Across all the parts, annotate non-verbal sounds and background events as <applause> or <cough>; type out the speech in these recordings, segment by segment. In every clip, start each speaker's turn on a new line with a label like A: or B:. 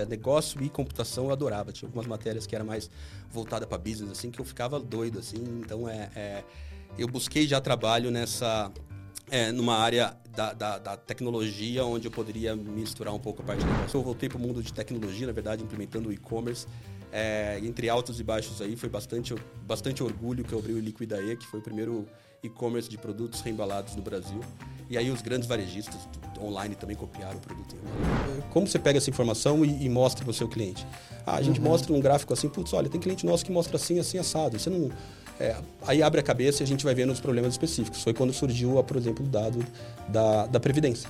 A: É, negócio e computação eu adorava. Tinha algumas matérias que era mais voltada para business, assim, que eu ficava doido, assim. Então, é, é eu busquei já trabalho nessa... É, numa área da, da, da, tecnologia, onde eu poderia misturar um pouco a parte de negócio. Eu voltei para o mundo de tecnologia, na verdade, implementando o e-commerce. É, entre altos e baixos aí, foi bastante, bastante orgulho que eu abri o Liquidae, que foi o primeiro e-commerce de produtos reembalados no Brasil. E aí os grandes varejistas online também copiaram o produto. Como você pega essa informação e, e mostra para o seu cliente? Ah, a gente uhum. mostra um gráfico assim, putz, olha, tem cliente nosso que mostra assim, assim, assado. Você não... É, aí abre a cabeça e a gente vai vendo os problemas específicos. Foi quando surgiu, por exemplo, o dado da, da Previdência.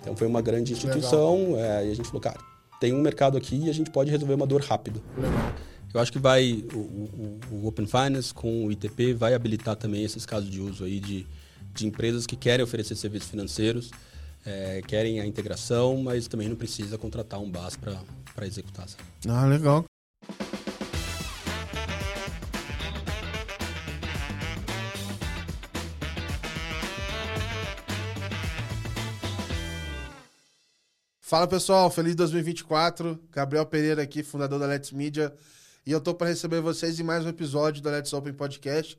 A: Então foi uma grande instituição é, e a gente falou, cara, tem um mercado aqui e a gente pode resolver uma dor rápido. Legal. Eu acho que vai o, o, o, Open Finance com o ITP vai habilitar também esses casos de uso aí de, de empresas que querem oferecer serviços financeiros, é, querem a integração, mas também não precisa contratar um BAS para executar. Sabe?
B: Ah, legal. Fala pessoal, feliz 2024. Gabriel Pereira aqui, fundador da Let's Media. E eu tô para receber vocês em mais um episódio do Let's Open Podcast.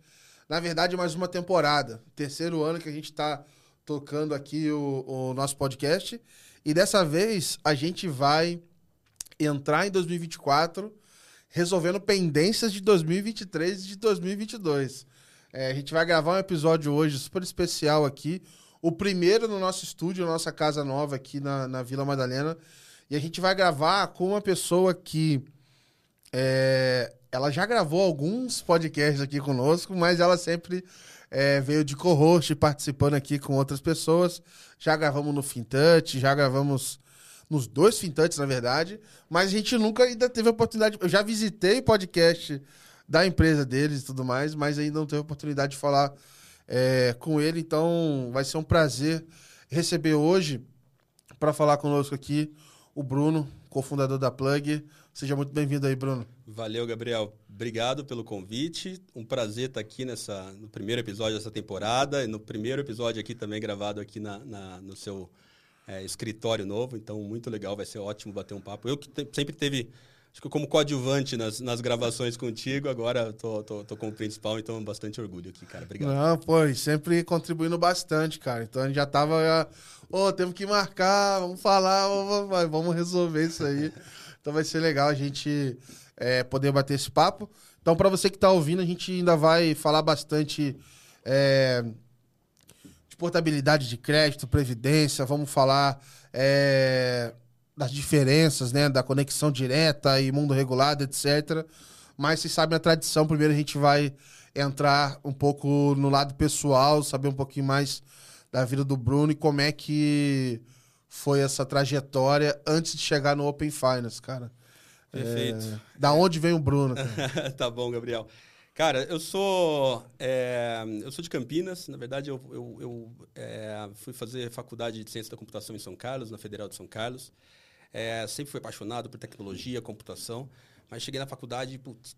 B: Na verdade, mais uma temporada. Terceiro ano que a gente está tocando aqui o, o nosso podcast. E dessa vez a gente vai entrar em 2024 resolvendo pendências de 2023 e de 2022. É, a gente vai gravar um episódio hoje super especial aqui. O primeiro no nosso estúdio, nossa casa nova aqui na, na Vila Madalena. E a gente vai gravar com uma pessoa que é, ela já gravou alguns podcasts aqui conosco, mas ela sempre é, veio de co-host participando aqui com outras pessoas. Já gravamos no Fintouch, já gravamos nos dois Fintouchs, na verdade, mas a gente nunca ainda teve a oportunidade. Eu já visitei podcast da empresa deles e tudo mais, mas ainda não teve a oportunidade de falar é, com ele, então vai ser um prazer receber hoje para falar conosco aqui o Bruno, cofundador da Plug. Seja muito bem-vindo aí, Bruno.
A: Valeu, Gabriel. Obrigado pelo convite. Um prazer estar aqui nessa, no primeiro episódio dessa temporada e no primeiro episódio aqui também gravado aqui na, na no seu é, escritório novo. Então, muito legal. Vai ser ótimo bater um papo. Eu que te, sempre teve acho que como coadjuvante nas, nas gravações contigo, agora tô, tô, tô como principal, então bastante orgulho aqui, cara. Obrigado.
B: Não, pô, sempre contribuindo bastante, cara. Então a gente já tava. Ô, oh, temos que marcar, vamos falar, vamos, vamos resolver isso aí. <laughs> Então vai ser legal a gente é, poder bater esse papo. Então, para você que está ouvindo, a gente ainda vai falar bastante é, de portabilidade de crédito, previdência, vamos falar é, das diferenças, né, da conexão direta e mundo regulado, etc. Mas vocês sabem a tradição, primeiro a gente vai entrar um pouco no lado pessoal, saber um pouquinho mais da vida do Bruno e como é que foi essa trajetória antes de chegar no Open Finance, cara?
A: Perfeito.
B: É, da onde vem o Bruno? <laughs>
A: tá bom, Gabriel. Cara, eu sou é, eu sou de Campinas. Na verdade, eu, eu, eu é, fui fazer faculdade de ciência da computação em São Carlos, na Federal de São Carlos. É, sempre fui apaixonado por tecnologia, computação, mas cheguei na faculdade, putz,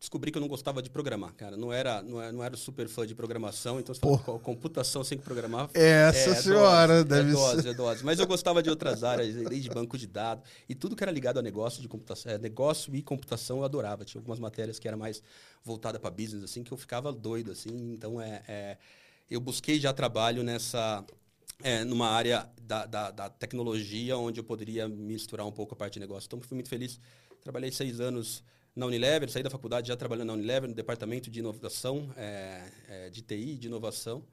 A: descobri que eu não gostava de programar, cara. Não era, não era, não era super fã de programação, então você fala, computação sem programar.
B: Essa é, senhora,
A: dose, deve é dose, ser. É dose. Mas eu gostava de outras áreas, desde banco de dados e tudo que era ligado a negócio de computação, é, negócio e computação eu adorava. Tinha algumas matérias que era mais voltada para business, assim, que eu ficava doido, assim. Então é, é eu busquei já trabalho nessa é, numa área da, da, da, tecnologia onde eu poderia misturar um pouco a parte de negócio. Então fui muito feliz. Trabalhei seis anos na Unilever, saí da faculdade já trabalhando na Unilever, no departamento de inovação, é, é, de TI, de inovação.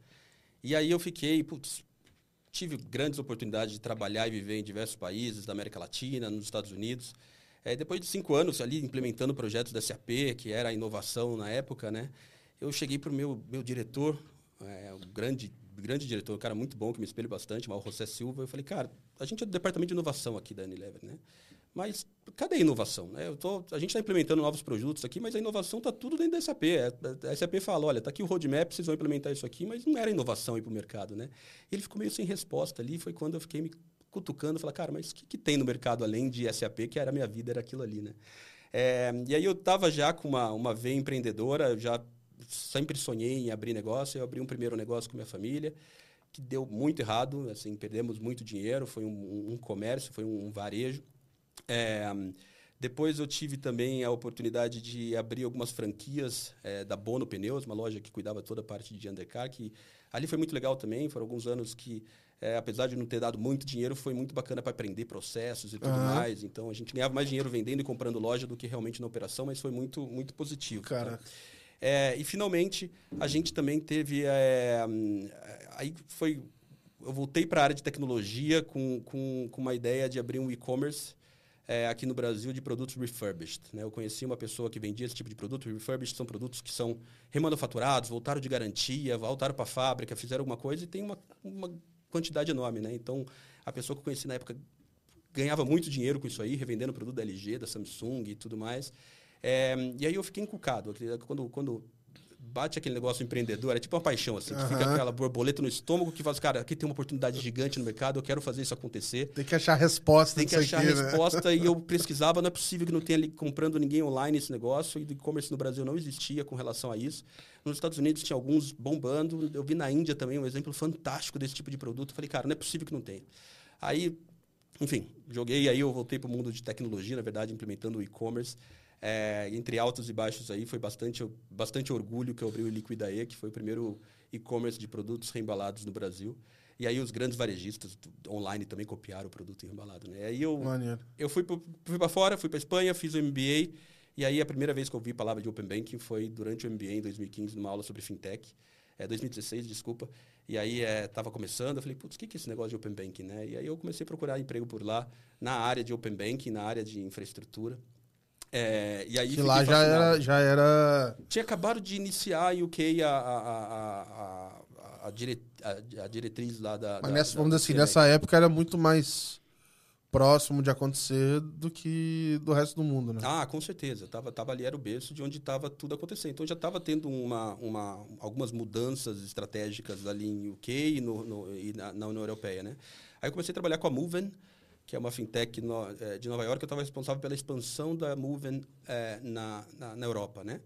A: E aí eu fiquei, putz, tive grandes oportunidades de trabalhar e viver em diversos países da América Latina, nos Estados Unidos. É, depois de cinco anos ali implementando projetos da SAP, que era a inovação na época, né? Eu cheguei para o meu, meu diretor, é, um grande, grande diretor, um cara muito bom, que me espelho bastante, o José Silva. Eu falei, cara, a gente é do departamento de inovação aqui da Unilever, né? Mas cadê a inovação? Né? Tô, a gente está implementando novos produtos aqui, mas a inovação está tudo dentro da SAP. É, a SAP fala, olha, está aqui o roadmap, vocês vão implementar isso aqui, mas não era inovação para o mercado. Né? Ele ficou meio sem resposta ali, foi quando eu fiquei me cutucando, falei, cara, mas o que, que, tem no mercado além de SAP, que era a minha vida, era aquilo ali, né? É, e aí eu estava já com uma, uma veia empreendedora, já sempre sonhei em abrir negócio, eu abri um primeiro negócio com minha família, que deu muito errado, assim, perdemos muito dinheiro, foi um, um comércio, foi um varejo, É, depois eu tive também a oportunidade de abrir algumas franquias é, da Bono Pneus, uma loja que cuidava toda a parte de undercar, que ali foi muito legal também. Foram alguns anos que, é, apesar de não ter dado muito dinheiro, foi muito bacana para aprender processos e tudo uhum. mais. Então a gente ganhava mais dinheiro vendendo e comprando loja do que realmente na operação, mas foi muito, muito positivo.
B: Cara.
A: Tá? É, e finalmente a gente também teve. É, aí foi. Eu voltei para a área de tecnologia com, com, com uma ideia de abrir um e-commerce é, aqui no Brasil de produtos refurbished. Né? Eu conheci uma pessoa que vendia esse tipo de produto. Refurbished são produtos que são remanufaturados, voltaram de garantia, voltaram para a fábrica, fizeram alguma coisa e tem uma, uma quantidade enorme. Né? Então, a pessoa que eu conheci na época ganhava muito dinheiro com isso aí, revendendo produto da LG, da Samsung e tudo mais. É, e aí eu fiquei encucado. Quando, quando bate aquele negócio empreendedor, é tipo uma paixão, assim, uhum. fica aquela borboleta no estômago que fala, assim, cara, aqui tem uma oportunidade gigante no mercado, eu quero fazer isso acontecer.
B: Tem que achar resposta
A: Tem que achar aqui, né? resposta, né? e eu <laughs> pesquisava, não é possível que não tenha ali comprando ninguém online esse negócio, e o e-commerce no Brasil não existia com relação a isso. Nos Estados Unidos tinha alguns bombando, eu vi na Índia também um exemplo fantástico desse tipo de produto, eu falei, cara, não é possível que não tenha. Aí, enfim, joguei, aí eu voltei para o mundo de tecnologia, na verdade, implementando o e-commerce, é, entre altos e baixos aí, foi bastante, bastante orgulho que eu abri o Liquidae, que foi o primeiro e-commerce de produtos reembalados no Brasil. E aí os grandes varejistas online também copiaram o produto reembalado, né? Aí eu, eu fui para fora, fui para Espanha, fiz o MBA. E aí a primeira vez que eu ouvi a palavra de Open Banking foi durante o MBA em 2015, numa aula sobre fintech. É, 2016, desculpa. E aí estava é, começando, eu falei, putz, o que, que é esse negócio de Open Banking, né? E aí eu comecei a procurar emprego por lá, na área de Open Banking, na área de infraestrutura. É, e aí
B: que lá já era, já era.
A: Tinha acabado de iniciar em UK a, a, a, a, a, dire, a, a diretriz lá da.
B: Mas
A: da,
B: nessa,
A: da,
B: vamos dizer assim, nessa época era muito mais próximo de acontecer do que do resto do mundo, né?
A: Ah, com certeza. Tava, tava ali, era o berço de onde estava tudo acontecendo. Então já estava tendo uma, uma, algumas mudanças estratégicas ali em UK e, no, no, e na, na União Europeia, né? Aí eu comecei a trabalhar com a Moven, que é uma fintech no, é, de Nova York. Eu estava responsável pela expansão da Moven é, na, na, na, Europa, né?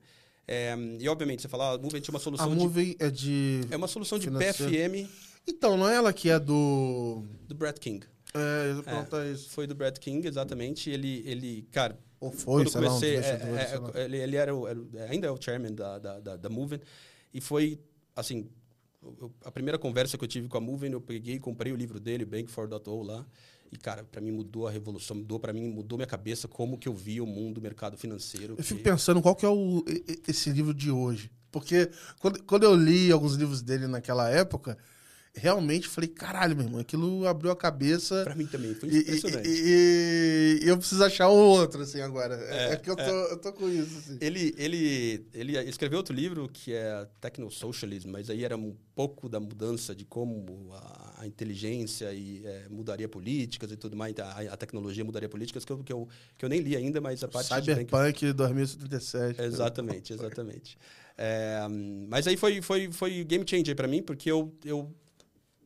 A: É, e, obviamente, você fala, ah, a Moven tinha uma solução
B: a
A: de...
B: Moven é de...
A: É uma solução de PFM...
B: Então, não é ela que é do...
A: Do Brad King.
B: É, eu é, isso.
A: Foi do Brad King, exatamente. Ele, ele cara...
B: Ou foi, sei comecei, lá, um
A: é, é, ele, ele era, o, era, ainda é o chairman da, da, da, da Moven. E foi, assim, a primeira conversa que eu tive com a Moven, eu peguei e comprei o livro dele, Bank4.0 lá. E, cara, para mim mudou a revolução, mudou para mim, mudou minha cabeça como que eu via o mundo do mercado financeiro.
B: Eu
A: que...
B: fico pensando qual que é o, esse livro de hoje. Porque quando, quando eu li alguns livros dele naquela época, realmente falei, caralho, meu irmão, aquilo abriu a cabeça.
A: Pra mim também, foi impressionante.
B: E, e, e eu preciso achar outro, assim, agora. É, é que eu tô, é. eu tô com isso, assim.
A: Ele, ele, ele escreveu outro livro que é Techno-Socialism, mas aí era um pouco da mudança de como a, a inteligência e, é, mudaria políticas e tudo mais, a, a, tecnologia mudaria políticas, que eu, que, eu, que eu nem li ainda, mas a parte...
B: Cyberpunk que... 2077.
A: Exatamente, exatamente. É, mas aí foi, foi, foi game changer para mim, porque eu, eu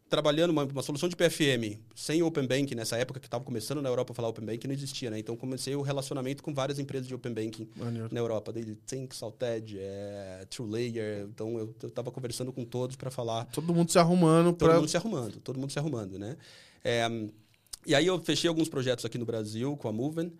A: trabalhando uma, uma, solução de PFM sem Open Banking nessa época que estava começando na Europa a falar Open Banking não existia, né? Então comecei o relacionamento com várias empresas de Open Banking Maneiro. na Europa, desde Think, Salted, é, TrueLayer. Então eu estava conversando com todos para falar.
B: Todo mundo se arrumando
A: Todo pra... mundo se arrumando, todo mundo se arrumando, né? É, e aí eu fechei alguns projetos aqui no Brasil com a Moven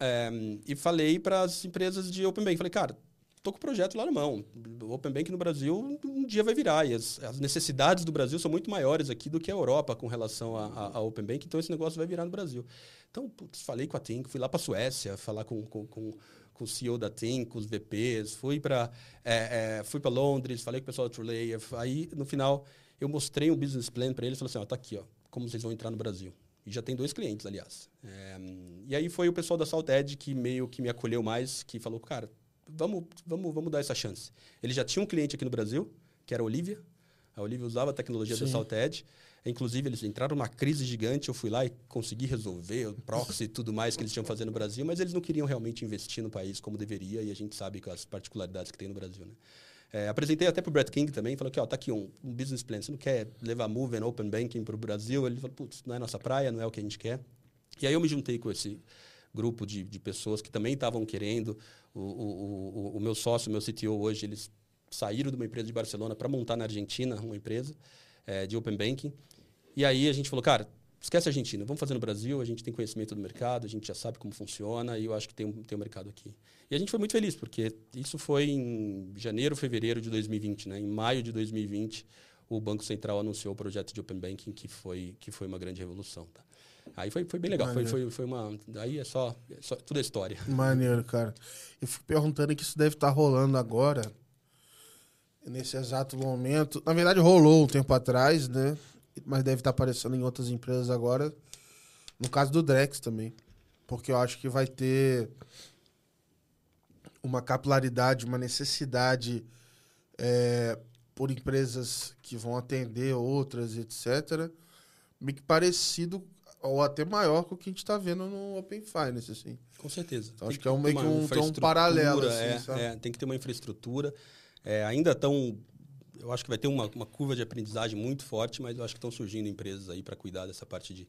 A: é, e falei para as empresas de Open Banking, falei, cara, estou com o projeto lá na mão. O Open Bank no Brasil um dia vai virar. E as, as, necessidades do Brasil são muito maiores aqui do que a Europa com relação a, Open Bank, então esse negócio vai virar no Brasil. Então, putz, falei com a Tink, fui lá para a Suécia falar com, com, com, com, o CEO da Tink, com os VPs, fui para é, é, fui Londres, falei com o pessoal da TrueLayer. Aí, no final, eu mostrei um business plan para eles, falei assim, ó, tá aqui, ó, como vocês vão entrar no Brasil. E já tem dois clientes, aliás. É, e aí foi o pessoal da Salted que meio que me acolheu mais, que falou, cara, vamos, vamos, vamos dar essa chance. Ele já tinha um cliente aqui no Brasil, que era a Olivia. A Olivia usava a tecnologia Sim. da Salted. Inclusive, eles entraram numa crise gigante. Eu fui lá e consegui resolver o proxy e tudo mais que eles tinham fazer no Brasil, mas eles não queriam realmente investir no país como deveria, e a gente sabe com as particularidades que tem no Brasil. Né? É, apresentei até para o Brett King também, falou que ó, tá aqui um, um, business plan. Você não quer levar Move and Open Banking para o Brasil? Ele falou, putz, não é nossa praia, não é o que a gente quer. E aí eu me juntei com esse grupo de, de pessoas que também estavam querendo. O, o, o, o, meu sócio, meu CTO hoje, eles saíram de uma empresa de Barcelona para montar na Argentina uma empresa é, de Open Banking. E aí a gente falou, cara, esquece a Argentina, vamos fazer no Brasil, a gente tem conhecimento do mercado, a gente já sabe como funciona e eu acho que tem um, tem um mercado aqui. E a gente foi muito feliz, porque isso foi em janeiro, fevereiro de 2020. Né? Em maio de 2020, o Banco Central anunciou o projeto de Open Banking, que foi, que foi uma grande revolução. Tá? Aí foi, foi bem legal, foi, foi, foi uma... Aí é só, é só... Tudo é história. <laughs>
B: Maneiro, cara. Eu fico perguntando que isso deve estar tá rolando agora, nesse exato momento. Na verdade, rolou um tempo atrás, né? Mas deve estar tá aparecendo em outras empresas agora. No caso do Drex também. Porque eu acho que vai ter uma capilaridade, uma necessidade é, por empresas que vão atender outras, etc., meio que parecido ou até maior que o que a gente está vendo no Open Finance, assim.
A: Com certeza.
B: Então, acho que é um, meio que um, um paralelo,
A: assim, é, é, tem que ter uma infraestrutura. É, ainda estão... Eu acho que vai ter uma, uma curva de aprendizagem muito forte, mas eu acho que estão surgindo empresas aí para cuidar dessa parte de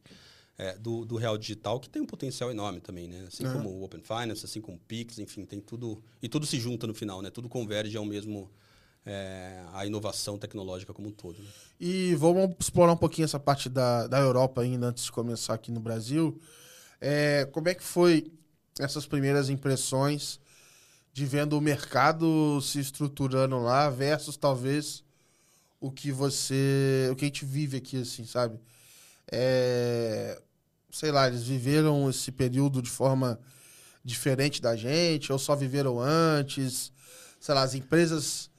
A: é, do, do real digital, que tem um potencial enorme também, né? Assim uhum. como o Open Finance, assim como o Pix, enfim, tem tudo. E tudo se junta no final, né? Tudo converge ao mesmo. É, a inovação tecnológica como um todo. Né?
B: E vamos explorar um pouquinho essa parte da, da Europa ainda antes de começar aqui no Brasil. É, como é que foi essas primeiras impressões de vendo o mercado se estruturando lá versus talvez o que você, o que a gente vive aqui, assim, sabe? É, sei lá, eles viveram esse período de forma diferente da gente, ou só viveram antes, sei lá, as empresas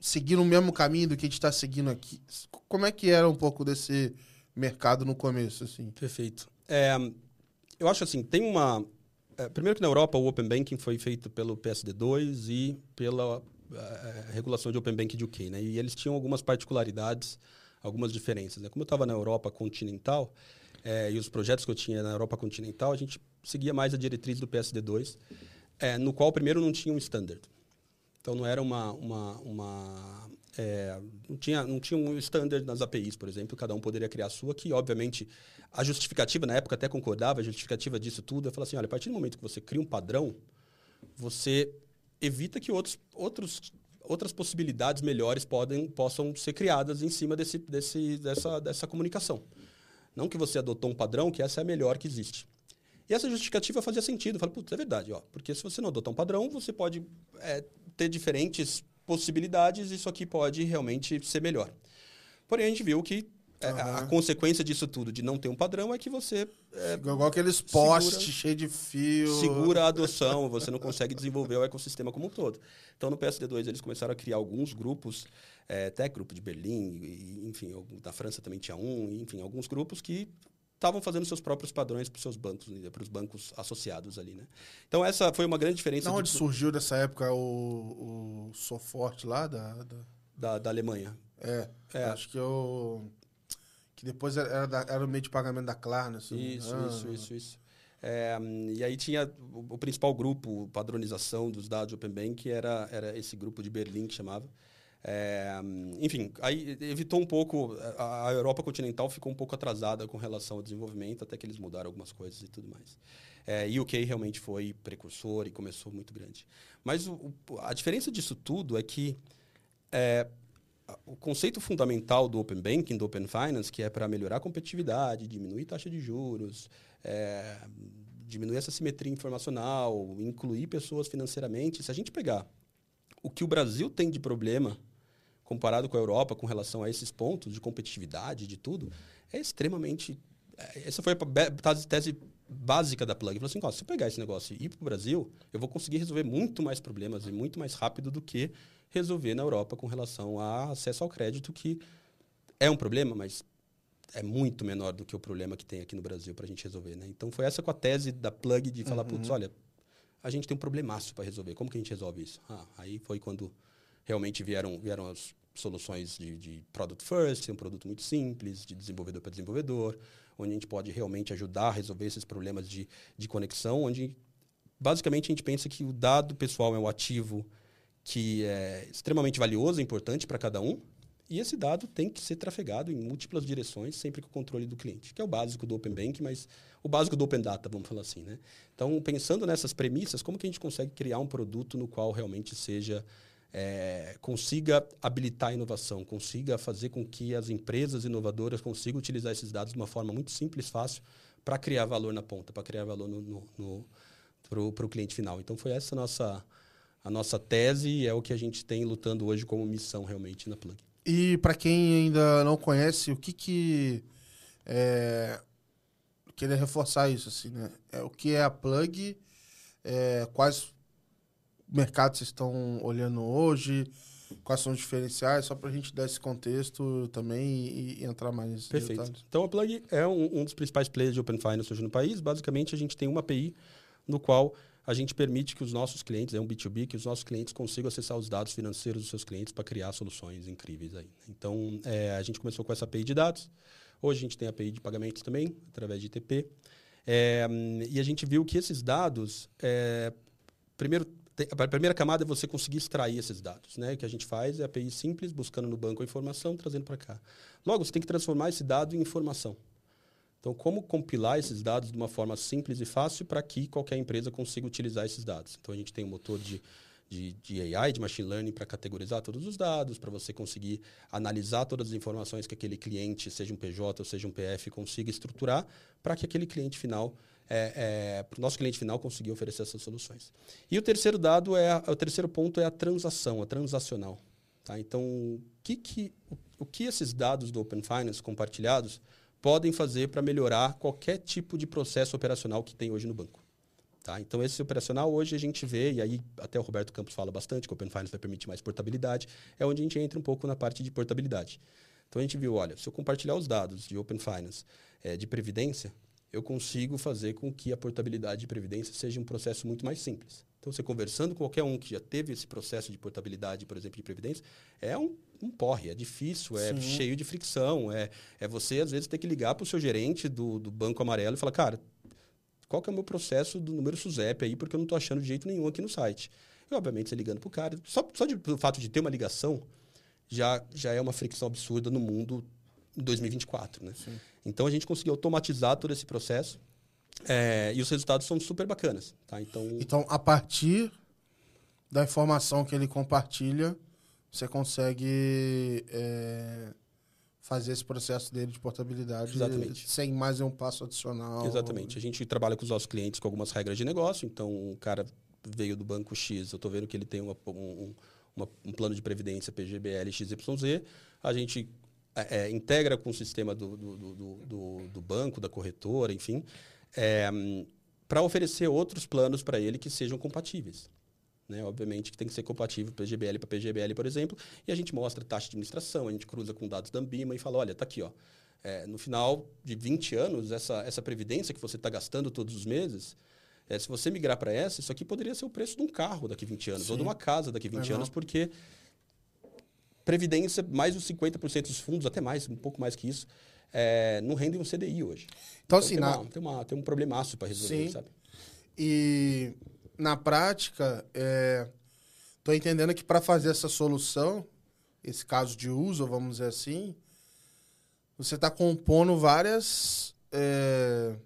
B: seguiram o mesmo caminho do que a gente está seguindo aqui. Como é que era um pouco desse mercado no começo, assim?
A: Perfeito. É, eu acho assim, tem uma... É, primeiro que na Europa o Open Banking foi feito pelo PSD2 e pela é, regulação de Open Banking de UK, né? E eles tinham algumas particularidades, algumas diferenças. Né? Como eu estava na Europa continental, é, e os projetos que eu tinha na Europa continental, a gente seguia mais a diretriz do PSD2, é, no qual primeiro não tinha um standard. Então não era uma, uma, uma é, não tinha não tinha um standard nas APIs, por exemplo, cada um poderia criar a sua, que obviamente a justificativa na época até concordava, a justificativa disso tudo, eu falava assim, olha, a partir do momento que você cria um padrão, você evita que outros outros outras possibilidades melhores podem, possam ser criadas em cima desse, desse, dessa, dessa comunicação. Não que você adotou um padrão, que essa é a melhor que existe. E essa justificativa fazia sentido. Eu falei, putz, é verdade, ó. Porque se você não adotar um padrão, você pode é, ter diferentes possibilidades isso aqui pode realmente ser melhor. Porém, a gente viu que é, uhum. a, consequência disso tudo, de não ter um padrão, é que você. É,
B: Igual aqueles postes cheios de fio.
A: Segura a adoção, você não consegue desenvolver o ecossistema como um todo. Então, no PSD2, eles começaram a criar alguns grupos é, até grupo de Berlim, e, enfim, da França também tinha um, enfim, alguns grupos que estavam fazendo seus próprios padrões para os seus bancos, né, para os bancos associados ali, né? Então essa foi uma grande diferença.
B: De onde de... surgiu nessa época o, o Soforte lá da, da...
A: Da, da Alemanha?
B: É, é, acho que eu que depois era, da, era o meio de pagamento da Klarna.
A: Isso, ah. isso, isso, isso. É, e aí tinha o, o, principal grupo, padronização dos dados Open Bank, era, era esse grupo de Berlim que chamava. É, enfim, aí evitou um pouco. A, Europa continental ficou um pouco atrasada com relação ao desenvolvimento, até que eles mudaram algumas coisas e tudo mais. É, e o UK realmente foi precursor e começou muito grande. Mas o, a diferença disso tudo é que é, o conceito fundamental do Open Banking, do Open Finance, que é para melhorar a competitividade, diminuir taxa de juros, é, diminuir essa simetria informacional, incluir pessoas financeiramente. Se a gente pegar o que o Brasil tem de problema comparado com a Europa com relação a esses pontos de competitividade, de tudo, é extremamente. É, essa foi a tese básica da Plug. Falou assim: ó, se eu pegar esse negócio e ir para o Brasil, eu vou conseguir resolver muito mais problemas e muito mais rápido do que resolver na Europa com relação a acesso ao crédito, que é um problema, mas é muito menor do que o problema que tem aqui no Brasil para a gente resolver. Né? Então foi essa com a tese da Plug de falar: uhum. putz, olha, a gente tem um problemaço para resolver. Como que a gente resolve isso? Ah, aí foi quando realmente vieram, vieram as soluções de, de product first, um produto muito simples, de desenvolvedor para desenvolvedor, onde a gente pode realmente ajudar a resolver esses problemas de, de conexão, onde basicamente a gente pensa que o dado pessoal é um ativo que é extremamente valioso, importante para cada um, e esse dado tem que ser trafegado em múltiplas direções, sempre com o controle do cliente, que é o básico do Open Bank, mas o básico do Open Data, vamos falar assim. Né? Então, pensando nessas premissas, como que a gente consegue criar um produto no qual realmente seja é, consiga habilitar a inovação, consiga fazer com que as empresas inovadoras consigam utilizar esses dados de uma forma muito simples, fácil, para criar valor na ponta, para criar valor para o cliente final. Então foi essa a nossa, a nossa tese e é o que a gente tem lutando hoje como missão realmente na Plug.
B: E para quem ainda não conhece, o que que é, queria reforçar isso assim, né? É, o que é a Plug? É, quais mercados vocês estão olhando hoje? Quais são os diferenciais? Só para a gente dar esse contexto também e, e entrar mais nesses
A: Perfeito.
B: detalhes.
A: Então, a Plug é um, um, dos principais players de Open Finance hoje no país. Basicamente, a gente tem uma API no qual a gente permite que os nossos clientes, é um B2B, que os nossos clientes consigam acessar os dados financeiros dos seus clientes para criar soluções incríveis aí. Então, é, a gente começou com essa API de dados. Hoje a gente tem a API de pagamentos também, através de ITP. É, e a gente viu que esses dados, é, primeiro, a primeira camada é você conseguir extrair esses dados. Né? O que a gente faz é API simples, buscando no banco a informação, trazendo para cá. Logo, você tem que transformar esse dado em informação. Então, como compilar esses dados de uma forma simples e fácil para que qualquer empresa consiga utilizar esses dados? Então, a gente tem um motor de, de, de AI, de machine learning, para categorizar todos os dados, para você conseguir analisar todas as informações que aquele cliente, seja um PJ ou seja um PF, consiga estruturar para que aquele cliente final é, é, para o nosso cliente final conseguir oferecer essas soluções. E o terceiro dado é o terceiro ponto é a transação, a transacional. Tá? Então, o que, que, o, o que esses dados do Open Finance compartilhados podem fazer para melhorar qualquer tipo de processo operacional que tem hoje no banco. Tá? Então, esse operacional hoje a gente vê, e aí até o Roberto Campos fala bastante, que o Open Finance vai permitir mais portabilidade, é onde a gente entra um pouco na parte de portabilidade. Então, a gente viu, olha, se eu compartilhar os dados de Open Finance é, de previdência, eu consigo fazer com que a portabilidade de previdência seja um processo muito mais simples. Então, você conversando com qualquer um que já teve esse processo de portabilidade, por exemplo, de previdência, é um, um porre, é difícil, é Sim. cheio de fricção. É, é você, às vezes, ter que ligar para o seu gerente do, do Banco Amarelo e falar, cara, qual que é o meu processo do número SUSEP aí, porque eu não estou achando de jeito nenhum aqui no site. E, obviamente, você ligando para o cara, só, só de, pelo fato de ter uma ligação, já, já é uma fricção absurda no mundo em 2024, né? Sim. Então, a gente conseguiu automatizar todo esse processo é, e os resultados são super bacanas. Tá? Então,
B: então, a partir da informação que ele compartilha, você consegue é, fazer esse processo dele de portabilidade
A: Exatamente.
B: sem mais um passo adicional.
A: Exatamente. A gente trabalha com os nossos clientes com algumas regras de negócio. Então, um cara veio do banco X, eu estou vendo que ele tem uma, um, um plano de previdência PGBL XYZ. A gente é, é, integra com o sistema do, do, do, do, banco, da corretora, enfim é, para oferecer outros planos para ele que sejam compatíveis. Né? Obviamente que tem que ser compatível PGBL para PGBL, por exemplo, e a gente mostra taxa de administração, a gente cruza com dados da Ambima e fala, olha, está aqui, ó, é, no final de 20 anos, essa, essa previdência que você está gastando todos os meses, é, se você migrar para essa, isso aqui poderia ser o preço de um carro daqui 20 anos, Sim. ou de uma casa daqui 20 anos, porque previdência, mais de 50% dos fundos, até mais, um pouco mais que isso, é, não rendem um CDI hoje.
B: Então, então assim,
A: tem,
B: na...
A: uma, tem, uma, tem um problemaço para resolver,
B: Sim.
A: sabe?
B: E na prática, estou é, entendendo que para fazer essa solução, esse caso de uso, vamos dizer assim, você está compondo várias é,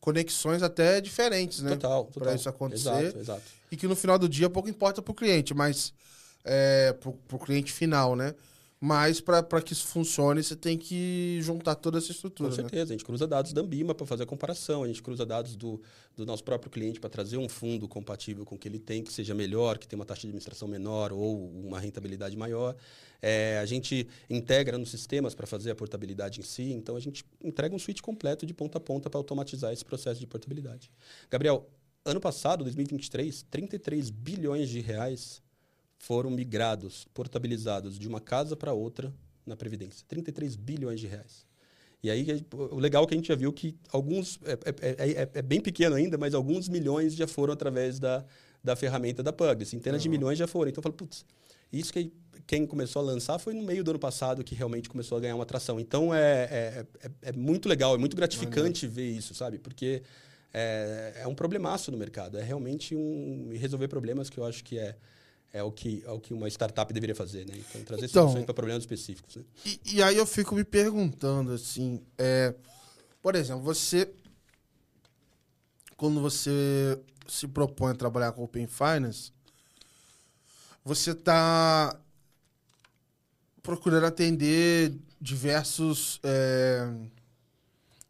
B: conexões até diferentes, né?
A: Total, total. Para
B: isso acontecer.
A: Exato, exato.
B: E que no final do dia pouco importa para o cliente, mas é, para o cliente final, né? Mas para que isso funcione, você tem que juntar toda essa estrutura.
A: Com né? certeza. Né? A gente cruza dados da Ambima para fazer a comparação, a gente cruza dados do, do nosso próprio cliente para trazer um fundo compatível com o que ele tem, que seja melhor, que tenha uma taxa de administração menor ou uma rentabilidade maior. É, a gente integra nos sistemas para fazer a portabilidade em si, então a gente entrega um suíte completo de ponta a ponta para automatizar esse processo de portabilidade. Gabriel, ano passado, 2023, 33 bilhões de reais foram migrados, portabilizados de uma casa para outra na Previdência. 33 bilhões de reais. E aí, o legal é que a gente já viu que alguns, é, é, é, é bem pequeno ainda, mas alguns milhões já foram através da, da ferramenta da Pug. Centenas uhum. de milhões já foram. Então, eu falo, putz, isso que quem começou a lançar foi no meio do ano passado que realmente começou a ganhar uma atração. Então, é, é, é, é muito legal, é muito gratificante uhum. ver isso, sabe? Porque é, é um problemaço no mercado. É realmente um resolver problemas que eu acho que é é o que, é o que uma startup deveria fazer, né? Então, trazer então, soluções para problemas específicos. Né?
B: E, e, aí eu fico me perguntando, assim, é, por exemplo, você, quando você se propõe a trabalhar com Open Finance, você está procurando atender diversos, é,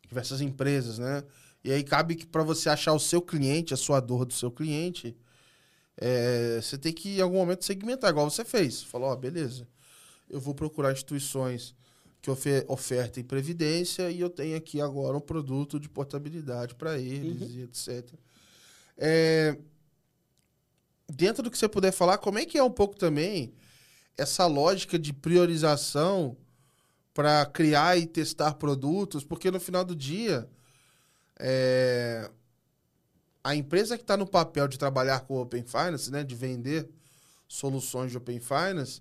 B: diversas empresas, né? E aí cabe que para você achar o seu cliente, a sua dor do seu cliente, é, você tem que em algum momento segmentar, igual você fez. Falou, ó, beleza, eu vou procurar instituições que ofer ofertem previdência e eu tenho aqui agora um produto de portabilidade para eles uhum. e etc. É, dentro do que você puder falar, como é que é um pouco também essa lógica de priorização para criar e testar produtos, porque no final do dia é, a empresa que está no papel de trabalhar com Open Finance, né, de vender soluções de Open Finance,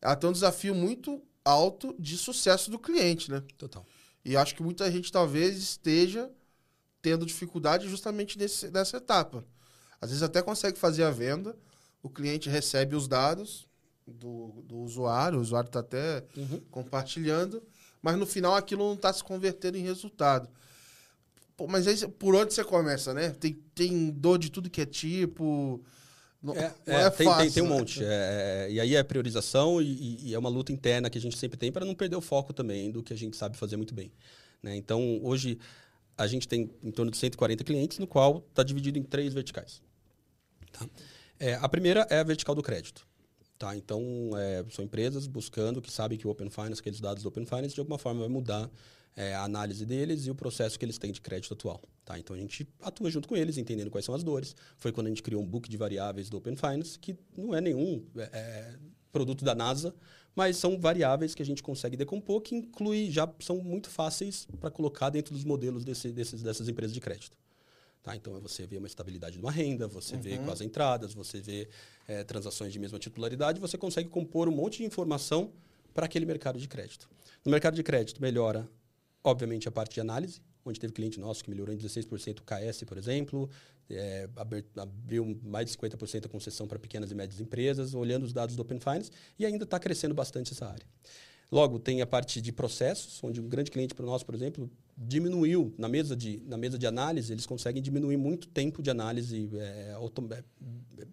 B: ela tem um desafio muito alto de sucesso do cliente, né?
A: Total.
B: E acho que muita gente talvez esteja tendo dificuldade justamente nesse, nessa etapa. Às vezes até consegue fazer a venda, o cliente recebe os dados do, do usuário, o usuário está até uhum. compartilhando, mas no final aquilo não está se convertendo em resultado. Pô, mas aí, por onde você começa, né? Tem, tem dor de tudo que é tipo.
A: Não é, não é, é tem, fácil, tem, tem, um né? monte. É, é, e aí é priorização e, e, é uma luta interna que a gente sempre tem para não perder o foco também do que a gente sabe fazer muito bem. Né? Então, hoje, a gente tem em torno de 140 clientes, no qual está dividido em três verticais. Tá? É, a primeira é a vertical do crédito. Tá? Então, é, são empresas buscando que sabem que o Open Finance, aqueles dados do Open Finance, de alguma forma vai mudar é, a análise deles e o processo que eles têm de crédito atual. Tá? Então a gente atua junto com eles, entendendo quais são as dores. Foi quando a gente criou um book de variáveis do Open Finance, que não é nenhum é, é, produto da NASA, mas são variáveis que a gente consegue decompor, que inclui, já são muito fáceis para colocar dentro dos modelos desse, desses, dessas empresas de crédito. Tá? Então, você vê uma estabilidade de uma renda, você uhum. vê quais entradas, você vê é, transações de mesma titularidade, você consegue compor um monte de informação para aquele mercado de crédito. No mercado de crédito, melhora Obviamente, a parte de análise, onde teve cliente nosso que melhorou em 16% o KS, por exemplo, é, abriu mais de 50% a concessão para pequenas e médias empresas, olhando os dados do Open Finance, e ainda está crescendo bastante essa área. Logo, tem a parte de processos, onde um grande cliente para nós, por exemplo, diminuiu na mesa de, na mesa de análise, eles conseguem diminuir muito tempo de análise, é,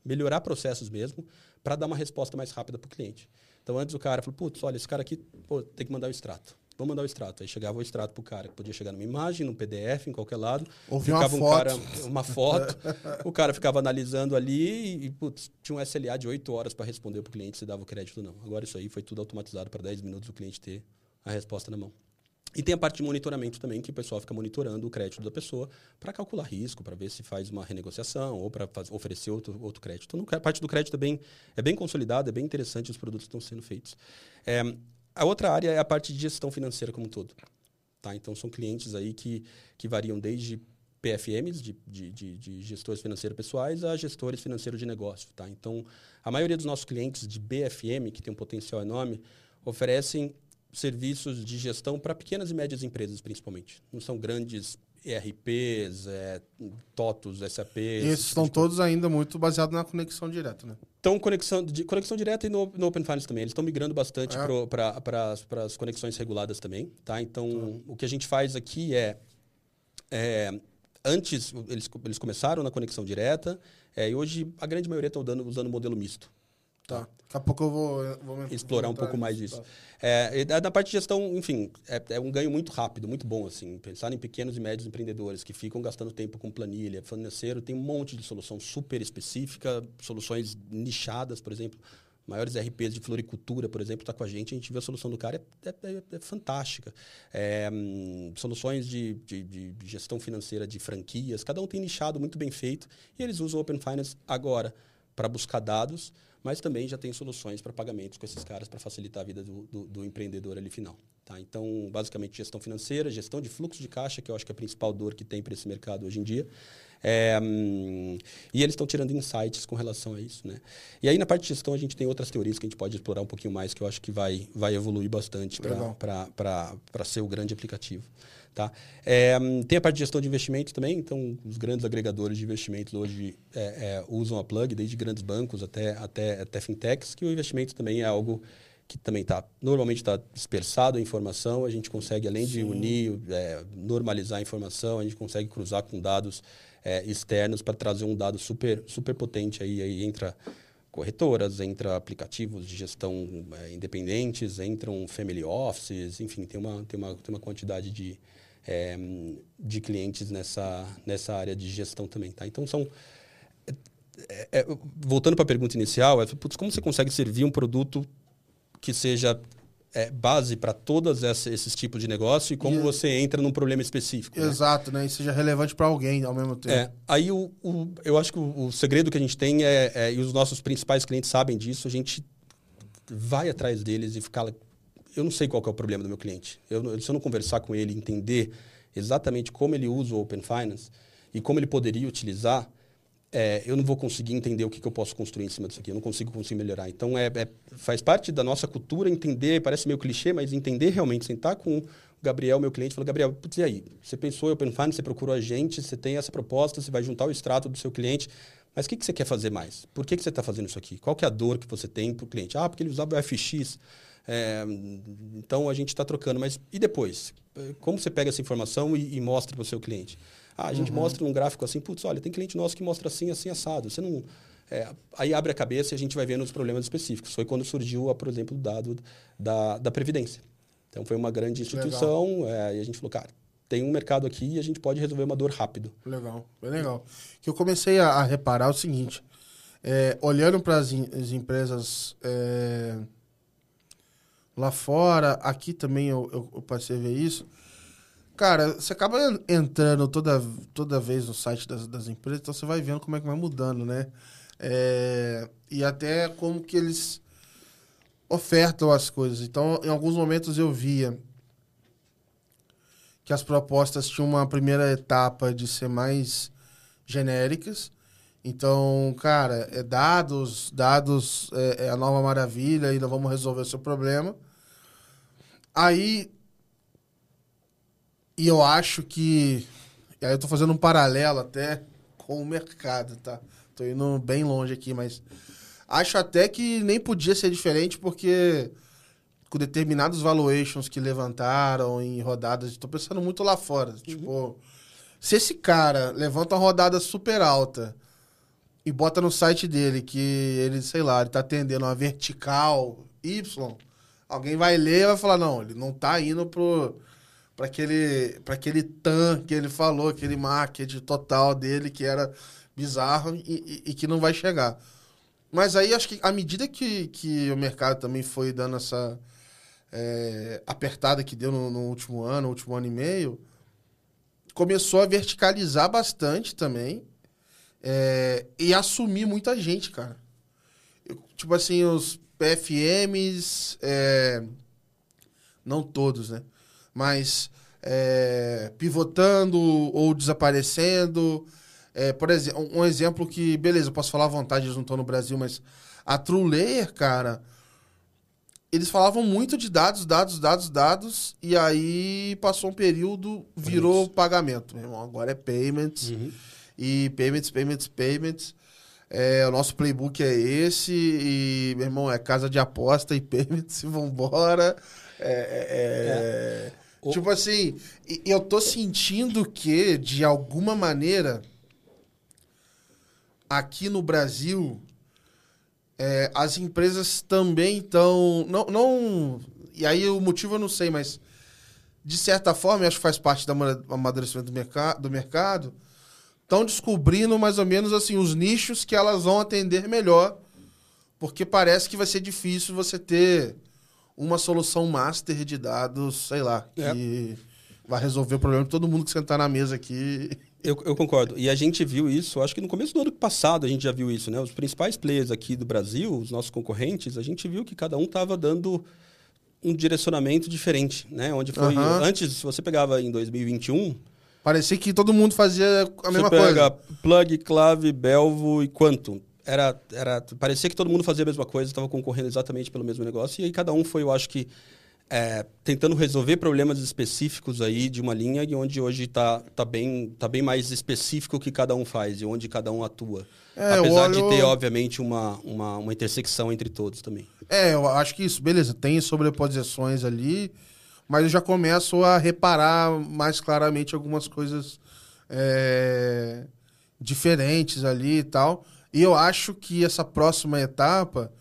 A: melhorar processos mesmo, para dar uma resposta mais rápida para o cliente. Então, antes o cara falou, putz, olha, esse cara aqui pô, tem que mandar o extrato vou mandar o extrato. Aí chegava o extrato pro cara, que podia chegar numa imagem, num PDF, em qualquer lado.
B: Ou ficava um foto. cara,
A: uma foto. <laughs> o cara ficava analisando ali e, putz, tinha um SLA de 8 horas para responder pro cliente se dava o crédito ou não. Agora isso aí foi tudo automatizado para 10 minutos o cliente ter a resposta na mão. E tem a parte de monitoramento também, que o pessoal fica monitorando o crédito da pessoa para calcular risco, para ver se faz uma renegociação ou para oferecer outro, outro crédito. Então, a parte do crédito é bem, é bem consolidada, é bem interessante os produtos que estão sendo feitos. É, a outra área é a parte de gestão financeira como um todo. Tá? Então, são clientes aí que, que variam desde PFMs, de, de, de, de gestores financeiros pessoais, a gestores financeiros de negócio. Tá? Então, a maioria dos nossos clientes de BFM, que tem um potencial enorme, oferecem serviços de gestão para pequenas e médias empresas, principalmente. Não são grandes ERPs, é, TOTOS, SAP.
B: Esses estão tipo todos ainda muito baseados na conexão direta, né?
A: Então, conexão, de, conexão direta e no, no Open Finance também. Eles estão migrando bastante é. para as conexões reguladas também. Tá? Então, tá. o que a gente faz aqui é, é antes, eles, eles começaram na conexão direta, é, e hoje a grande maioria está usando o modelo misto.
B: Tá. Daqui a pouco eu vou, vou
A: explorar um pouco mais disso. Tá. É, da parte de gestão, enfim, é, é, um ganho muito rápido, muito bom. assim. Pensar em pequenos e médios empreendedores que ficam gastando tempo com planilha, financeiro, tem um monte de solução super específica, soluções nichadas, por exemplo. Maiores RPs de floricultura, por exemplo, está com a gente. A gente vê a solução do cara, é, é, é, é fantástica. Hum, soluções de, de, de gestão financeira de franquias, cada um tem nichado muito bem feito. E eles usam o Open Finance agora para buscar dados mas também já tem soluções para pagamentos com esses caras para facilitar a vida do, do, do, empreendedor ali final. Tá? Então, basicamente, gestão financeira, gestão de fluxo de caixa, que eu acho que é a principal dor que tem para esse mercado hoje em dia. É, hum, e eles estão tirando insights com relação a isso. Né? E aí, na parte de gestão, a gente tem outras teorias que a gente pode explorar um pouquinho mais, que eu acho que vai, vai evoluir bastante para ser o grande aplicativo. Tá? É, tem a parte de gestão de investimentos também, então os grandes agregadores de investimentos hoje é, é, usam a Plug, desde grandes bancos até, até, até fintechs, que o investimento também é algo que também está normalmente está dispersado a informação, a gente consegue, além Sim. de unir, é, normalizar a informação, a gente consegue cruzar com dados é, externos para trazer um dado super, super potente aí, aí entra corretoras, entra aplicativos de gestão é, independentes, entram family offices, enfim, tem uma, tem uma, tem uma quantidade de, é, de clientes nessa, nessa área de gestão também. Tá? Então, são. É, voltando para a pergunta inicial, é, putz, como você consegue servir um produto que seja é, base para todos esses tipos de negócio e como e, você entra num problema específico.
B: Né? Exato, né? né? E seja relevante para alguém ao mesmo tempo.
A: É, aí o, o, eu acho que o, o, segredo que a gente tem é, é, e os nossos principais clientes sabem disso, a gente vai atrás deles e ficar. Eu não sei qual é o problema do meu cliente. Eu, se eu não conversar com ele, entender exatamente como ele usa o Open Finance e como ele poderia utilizar, é, eu não vou conseguir entender o que, que, eu posso construir em cima disso aqui, eu não consigo conseguir melhorar. Então, é, é, faz parte da nossa cultura entender, parece meio clichê, mas entender realmente, sentar com o Gabriel, meu cliente, falar, Gabriel, putz, e aí? Você pensou Open Finance, você procurou a gente, você tem essa proposta, você vai juntar o extrato do seu cliente, mas o que, que você quer fazer mais? Por que, que você está fazendo isso aqui? Qual que é a dor que você tem para o cliente? Ah, porque ele usava o FX. É, então, a gente está trocando. Mas e depois? Como você pega essa informação e, e mostra para o seu cliente? Ah, a gente uhum. mostra um gráfico assim, putz, olha, tem cliente nosso que mostra assim, assim, assado. Você não. É, aí abre a cabeça e a gente vai vendo os problemas específicos. Foi quando surgiu, por exemplo, o dado da, da Previdência. Então foi uma grande instituição é, e a gente falou, cara, tem um mercado aqui e a gente pode resolver uma dor rápido.
B: Legal, bem legal. Que eu comecei a, a reparar o seguinte, é, olhando para as empresas é, lá fora, aqui também eu, eu, eu passei a ver isso, Cara, você acaba entrando toda, toda vez no site das, das empresas, então você vai vendo como é que vai mudando, né? É, e até como que eles ofertam as coisas. Então, em alguns momentos eu via que as propostas tinham uma primeira etapa de ser mais genéricas. Então, cara, é dados, dados é, é a nova maravilha, ainda vamos resolver o seu problema. Aí e eu acho que. E aí eu tô fazendo um paralelo até com o mercado, tá? Tô indo bem longe aqui, mas. Acho até que nem podia ser diferente, porque com determinados valuations que levantaram em rodadas. Tô pensando muito lá fora. Uhum. Tipo, se esse cara levanta uma rodada super alta e bota no site dele que ele, sei lá, ele tá atendendo uma vertical Y, alguém vai ler e vai falar: não, ele não tá indo pro para aquele, aquele tan que ele falou, aquele marketing total dele que era bizarro e, e, e, que não vai chegar. Mas aí acho que à medida que, que o mercado também foi dando essa é, apertada que deu no, no, último ano, no último ano e meio, começou a verticalizar bastante também é, e assumir muita gente, cara. Tipo assim, os PFMs, é, não todos, né? Mas é, pivotando ou desaparecendo. É, por exemplo, um exemplo que, beleza, eu posso falar à vontade, eles não estão no Brasil, mas a True Layer, cara, eles falavam muito de dados, dados, dados, dados, e aí passou um período, virou Isso. pagamento, meu irmão. Agora é payments, uhum. e payments, payments, payments. É, o nosso playbook é esse, e, meu irmão, é casa de aposta e <laughs> payments, e vambora. É, é, é. O... Tipo assim, eu tô sentindo que, de alguma maneira, aqui no Brasil, é, as empresas também estão. Não, não. E aí o motivo eu não sei, mas de certa forma, acho que faz parte do amadurecimento do, merca do mercado, estão descobrindo mais ou menos assim os nichos que elas vão atender melhor. Porque parece que vai ser difícil você ter uma solução master de dados, sei lá, é. que vai resolver o problema de todo mundo que sentar na mesa aqui.
A: Eu, eu, concordo. E a gente viu isso, acho que no começo do ano passado a gente já viu isso, né? Os principais players aqui do Brasil, os nossos concorrentes, a gente viu que cada um estava dando um direcionamento diferente, né? Onde foi... Uhum. Antes, se você pegava em 2021...
B: Parecia que todo mundo fazia a mesma coisa. Você pega
A: Plug, Clave, Belvo e Quantum era, era parecia que todo mundo fazia a mesma coisa, estava concorrendo exatamente pelo mesmo negócio, e aí cada um foi, eu acho que, é, tentando resolver problemas específicos aí de uma linha e onde hoje está tá bem, tá bem mais específico o que cada um faz e onde cada um atua. É, Apesar olho... de ter, obviamente, uma, uma, uma intersecção entre todos também.
B: É, eu acho que isso, beleza, tem sobreposições ali, mas eu já começo a reparar mais claramente algumas coisas é, diferentes ali e tal. E eu acho que essa próxima etapa,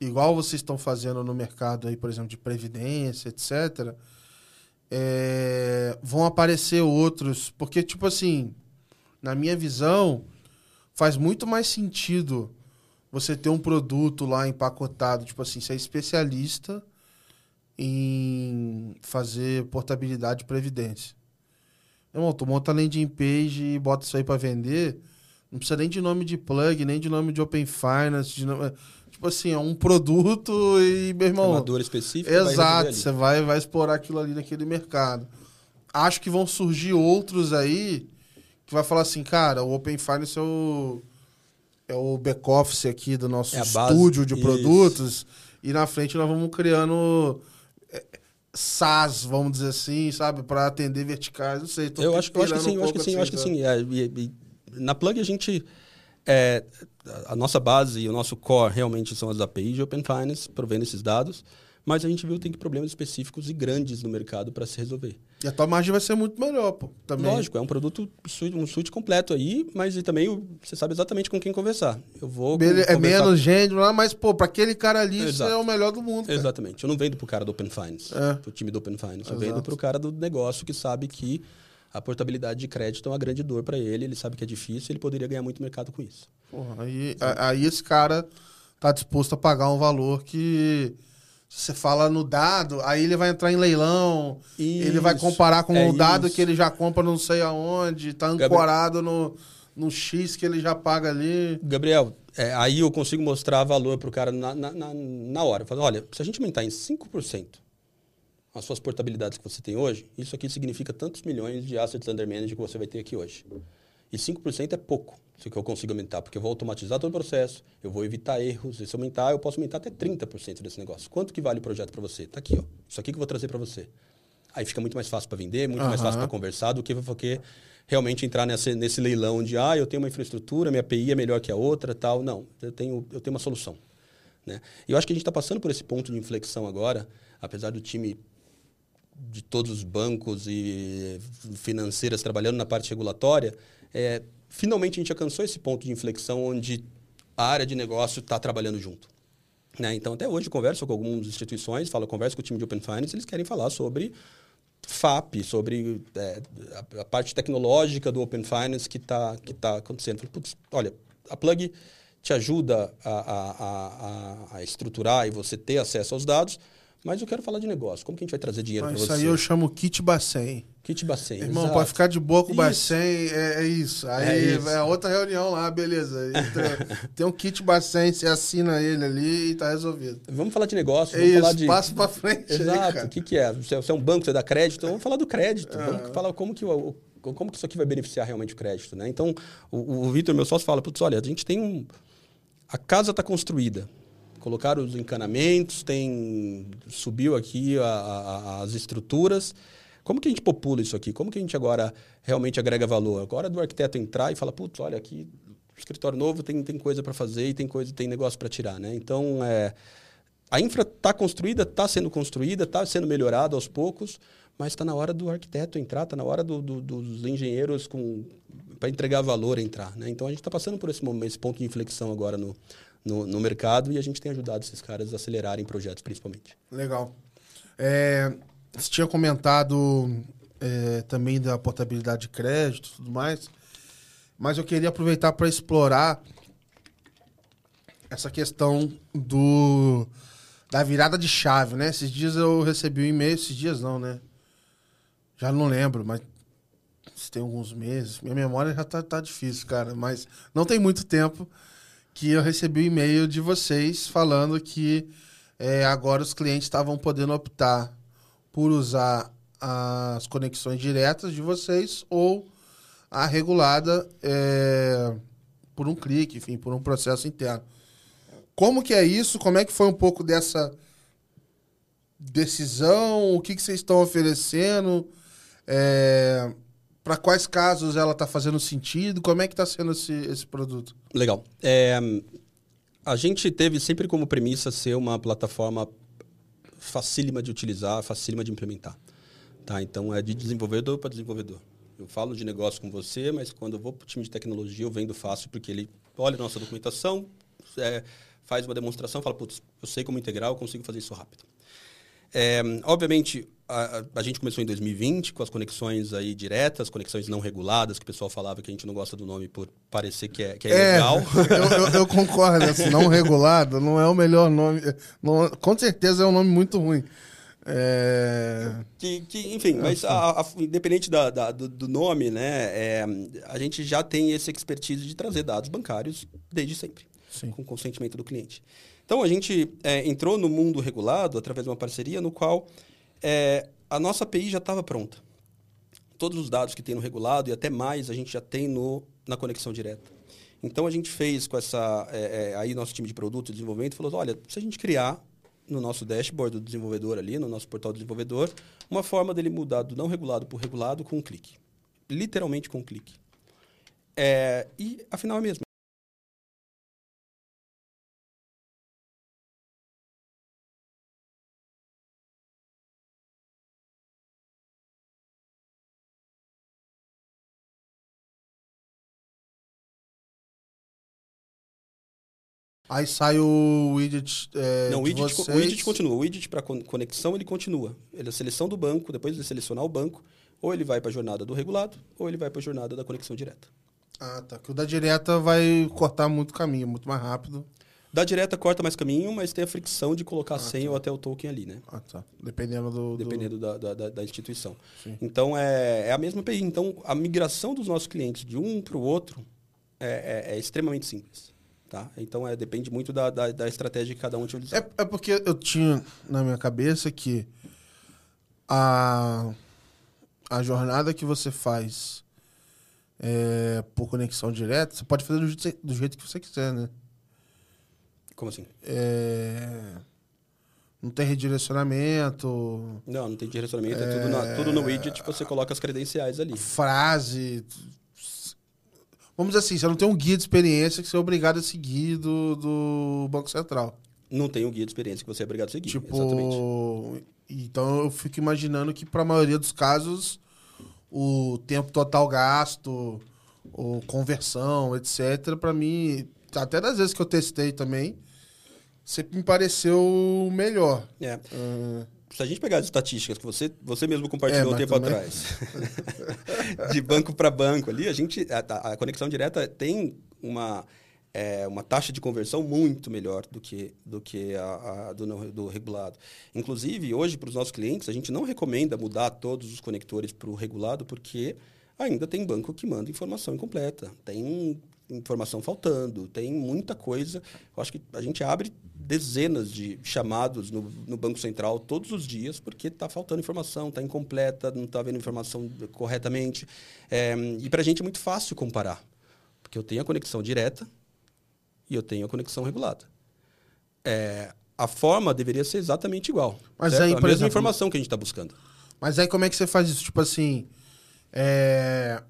B: igual vocês estão fazendo no mercado aí, por exemplo, de previdência, etc., é, vão aparecer outros. Porque, tipo assim, na minha visão, faz muito mais sentido você ter um produto lá empacotado, tipo assim, ser especialista em fazer portabilidade de previdência. Irmão, tu monta landing page e bota isso aí para vender, não precisa nem de nome de plug, nem de nome de Open Finance, de nome, tipo assim, é um produto e, meu irmão...
A: Uma dor específica.
B: Exato, você vai, vai explorar aquilo ali naquele mercado. Acho que vão surgir outros aí que vai falar assim, cara, o Open Finance é o, é o back-office aqui do nosso é estúdio de Isso. produtos e na frente nós vamos criando é, SaaS, vamos dizer assim, sabe, para atender verticais, não sei.
A: eu acho, eu acho que sim, um eu acho que sim, eu acho que sim. É, e, e, na Plug a gente é, a nossa base e o nosso core realmente são as APIs de Open Finance, provendo esses dados, mas a gente viu que tem problemas específicos e grandes no mercado para se resolver.
B: E a tua margem vai ser muito melhor, pô. Também.
A: Lógico, é um produto, um suíte completo aí, mas também você sabe exatamente com quem conversar. Eu vou.
B: É menos gênero lá, mas, pô, para aquele cara ali, Exato. isso é o melhor do mundo.
A: Cara. Exatamente. Eu não vendo pro cara do Open Finance, é. pro time do Open Finance. Eu Exato. vendo pro cara do negócio que sabe que a portabilidade de crédito é uma grande dor para ele, ele sabe que é difícil, ele poderia ganhar muito mercado com isso.
B: Porra, aí, aí esse cara tá disposto a pagar um valor que você fala no dado, aí ele vai entrar em leilão, isso, ele vai comparar com é o dado isso. que ele já compra não sei aonde, tá ancorado no, no X que ele já paga ali.
A: Gabriel, é, aí eu consigo mostrar valor pro cara na, na, na, na hora. Falo, olha, se a gente aumentar em 5% as suas portabilidades que você tem hoje, isso aqui significa tantos milhões de assets under management que você vai ter aqui hoje. E 5% é pouco, se eu consigo aumentar, porque eu vou automatizar todo o processo, eu vou evitar erros, e se aumentar, eu posso aumentar até 30% desse negócio. Quanto que vale o projeto para você? Está aqui, ó. Isso aqui que eu vou trazer para você. Aí fica muito mais fácil para vender, muito uhum. mais fácil para conversar do que porque realmente entrar nesse, nesse leilão de ah, eu tenho uma infraestrutura, minha API é melhor que a outra, tal. Não, eu tenho, eu tenho uma solução. Né? E eu acho que a gente está passando por esse ponto de inflexão agora, apesar do time de todos os bancos e financeiras trabalhando na parte regulatória, é, finalmente a gente alcançou esse ponto de inflexão onde a área de negócio está trabalhando junto. Né? Então, até hoje, converso com algumas instituições, falo, converso com o time de Open Finance, eles querem falar sobre FAP, sobre é, a, a, parte tecnológica do Open Finance que está que tá acontecendo. Falo, Putz, olha, a Plug te ajuda a, a, a, estruturar e você ter acesso aos dados, mas eu quero falar de negócio. Como que a gente vai trazer dinheiro para você?
B: Isso aí eu chamo kit Bacen.
A: Kit Bacen.
B: Irmão, exato. pode ficar de boa com o Bacen, é, é, isso. Aí é, isso. é, outra reunião lá, beleza. <laughs> Tem um kit Bacen, você assina ele ali e tá resolvido.
A: Vamos falar de negócio,
B: vamos
A: é falar de.
B: Passa para frente.
A: Exato. o que, que é? Você é um banco, você dá crédito, vamos falar do crédito. Vamos falar como que o, como que isso aqui vai beneficiar realmente o crédito, né? Então, o, o Vitor, meu sócio, fala, putz, olha, a gente tem um... A casa está construída, colocaram os encanamentos, tem subiu aqui a, a, as estruturas. Como que a gente popula isso aqui? Como que a gente agora realmente agrega valor? Agora do arquiteto entrar e falar, putz, olha aqui, escritório novo tem, tem coisa para fazer e tem coisa tem negócio para tirar, né? Então, é, a infra está construída, está sendo construída, está sendo melhorada aos poucos, mas está na hora do arquiteto entrar, está na hora do, do, dos engenheiros para entregar valor entrar, né? Então a gente está passando por esse momento, esse ponto de inflexão agora no, no, no mercado e a gente tem ajudado esses caras a acelerarem projetos, principalmente.
B: Legal. É, você tinha comentado é, também da portabilidade de crédito e tudo mais, mas eu queria aproveitar para explorar essa questão do da virada de chave, né? Esses dias eu recebi um e-mail, esses dias não, né? Já não lembro, mas tem alguns meses. Minha memória já tá, tá difícil, cara, mas não tem muito tempo que eu recebi um e-mail de vocês falando que é, agora os clientes estavam podendo optar por usar as conexões diretas de vocês ou a regulada é, por um clique, enfim, por um processo interno. Como que é isso? Como é que foi um pouco dessa decisão? O que, que vocês estão oferecendo? É, para quais casos ela está fazendo sentido? Como é que está sendo esse, esse produto?
A: Legal. É, a gente teve sempre como premissa ser uma plataforma facílima de utilizar, facílima de implementar. Tá? Então, é de desenvolvedor para desenvolvedor. Eu falo de negócio com você, mas quando eu vou para o time de tecnologia, eu vendo fácil porque ele olha a nossa documentação, é, faz uma demonstração, fala, putz, eu sei como integrar, eu consigo fazer isso rápido. É, obviamente, a, a, gente começou em 2020 com as conexões aí diretas, conexões não reguladas, que o pessoal falava que a gente não gosta do nome por parecer que é, que é, é legal.
B: Eu, eu, eu <laughs> concordo, assim, não regulado não é o melhor nome. Não, com certeza é um nome muito ruim. É...
A: Que, que, enfim, mas a, a, independente da, da, do, do, nome, né, é, a gente já tem esse expertise de trazer dados bancários desde sempre, Sim. com consentimento do cliente. Então, a gente é, entrou no mundo regulado através de uma parceria no qual é, a nossa API já estava pronta. Todos os dados que tem no regulado e até mais a gente já tem no, na conexão direta. Então, a gente fez com essa... É, é, aí, nosso time de produto e desenvolvimento falou, olha, se a gente criar no nosso dashboard do desenvolvedor ali, no nosso portal do desenvolvedor, uma forma dele mudar do não regulado para regulado com um clique. Literalmente com um clique. É, e, afinal, é mesmo.
B: Aí sai o widget. É,
A: Não, o widget, o widget continua. O widget para conexão ele continua. Ele é a seleção do banco, depois de selecionar o banco, ou ele vai para a jornada do regulado, ou ele vai para a jornada da conexão direta.
B: Ah, tá. Que o da direta vai cortar muito caminho, muito mais rápido.
A: Da direta corta mais caminho, mas tem a fricção de colocar ah, senha tá. ou até o token ali, né?
B: Ah, tá. Dependendo do.
A: Dependendo do... Da, da, da, instituição. Sim. Então é, é a mesma API. Então a migração dos nossos clientes de um para o outro é, é, é extremamente simples. Tá? Então, é, depende muito da, da, da estratégia que cada um utiliza.
B: É, é porque eu tinha na minha cabeça que a, a jornada que você faz é, por conexão direta, você pode fazer do jeito, do jeito que você quiser, né?
A: Como assim?
B: É, não tem redirecionamento.
A: Não, não tem direcionamento, é, é tudo, na, tudo no widget, você coloca as credenciais ali.
B: Frase, Vamos dizer assim, você não tem um guia de experiência que você é obrigado a seguir do, do Banco Central.
A: Não tem um guia de experiência que você é obrigado a seguir.
B: Tipo, exatamente. Então eu fico imaginando que para a maioria dos casos o tempo total gasto, ou conversão, etc, para mim, até das vezes que eu testei também, sempre me pareceu melhor.
A: É. Uh se a gente pegar as estatísticas que você, você mesmo compartilhou é, um tempo também... atrás, <laughs> de banco para banco ali, a gente a, a, conexão direta tem uma é, uma taxa de conversão muito melhor do que do que a, a do, do, regulado. Inclusive hoje para os nossos clientes a gente não recomenda mudar todos os conectores para o regulado porque ainda tem banco que manda informação incompleta, tem informação faltando, tem muita coisa. Eu acho que a gente abre dezenas de chamados no, no Banco Central todos os dias porque está faltando informação, está incompleta, não está vendo informação corretamente. É, e para a gente é muito fácil comparar, porque eu tenho a conexão direta e eu tenho a conexão regulada. É, a forma deveria ser exatamente igual. Mas certo? aí, a mesma exemplo, informação que a gente está buscando.
B: Mas aí como é que você faz isso? Tipo assim, é...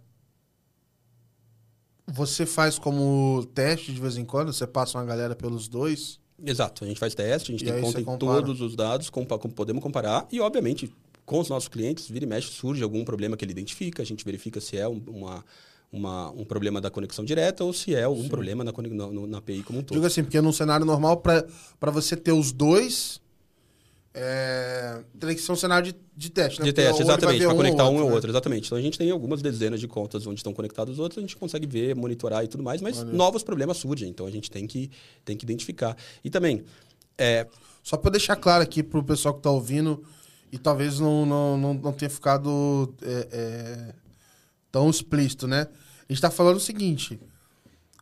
B: você faz como teste de vez em quando? Você passa uma galera pelos dois?
A: Exato, a gente faz teste, a gente e tem conta em todos os dados, podemos comparar e, obviamente, com os nossos clientes, vira e mexe, surge algum problema que ele identifica, a gente verifica se é uma, uma, um problema da conexão direta ou se é algum Sim. problema na, na, na API como um todo.
B: Digo assim, porque num cenário normal, para você ter os dois, é, que ser um cenário de, de teste, né?
A: De teste, exatamente, para um conectar um ou né? outro, exatamente. Então a gente tem algumas dezenas de contas onde estão conectados os outros, a gente consegue ver, monitorar e tudo mais, mas Valeu. novos problemas surgem, então a gente tem que, tem que identificar. E também. É...
B: Só para deixar claro aqui para o pessoal que está ouvindo e talvez não, não, não, não tenha ficado é, é, tão explícito, né? A gente está falando o seguinte: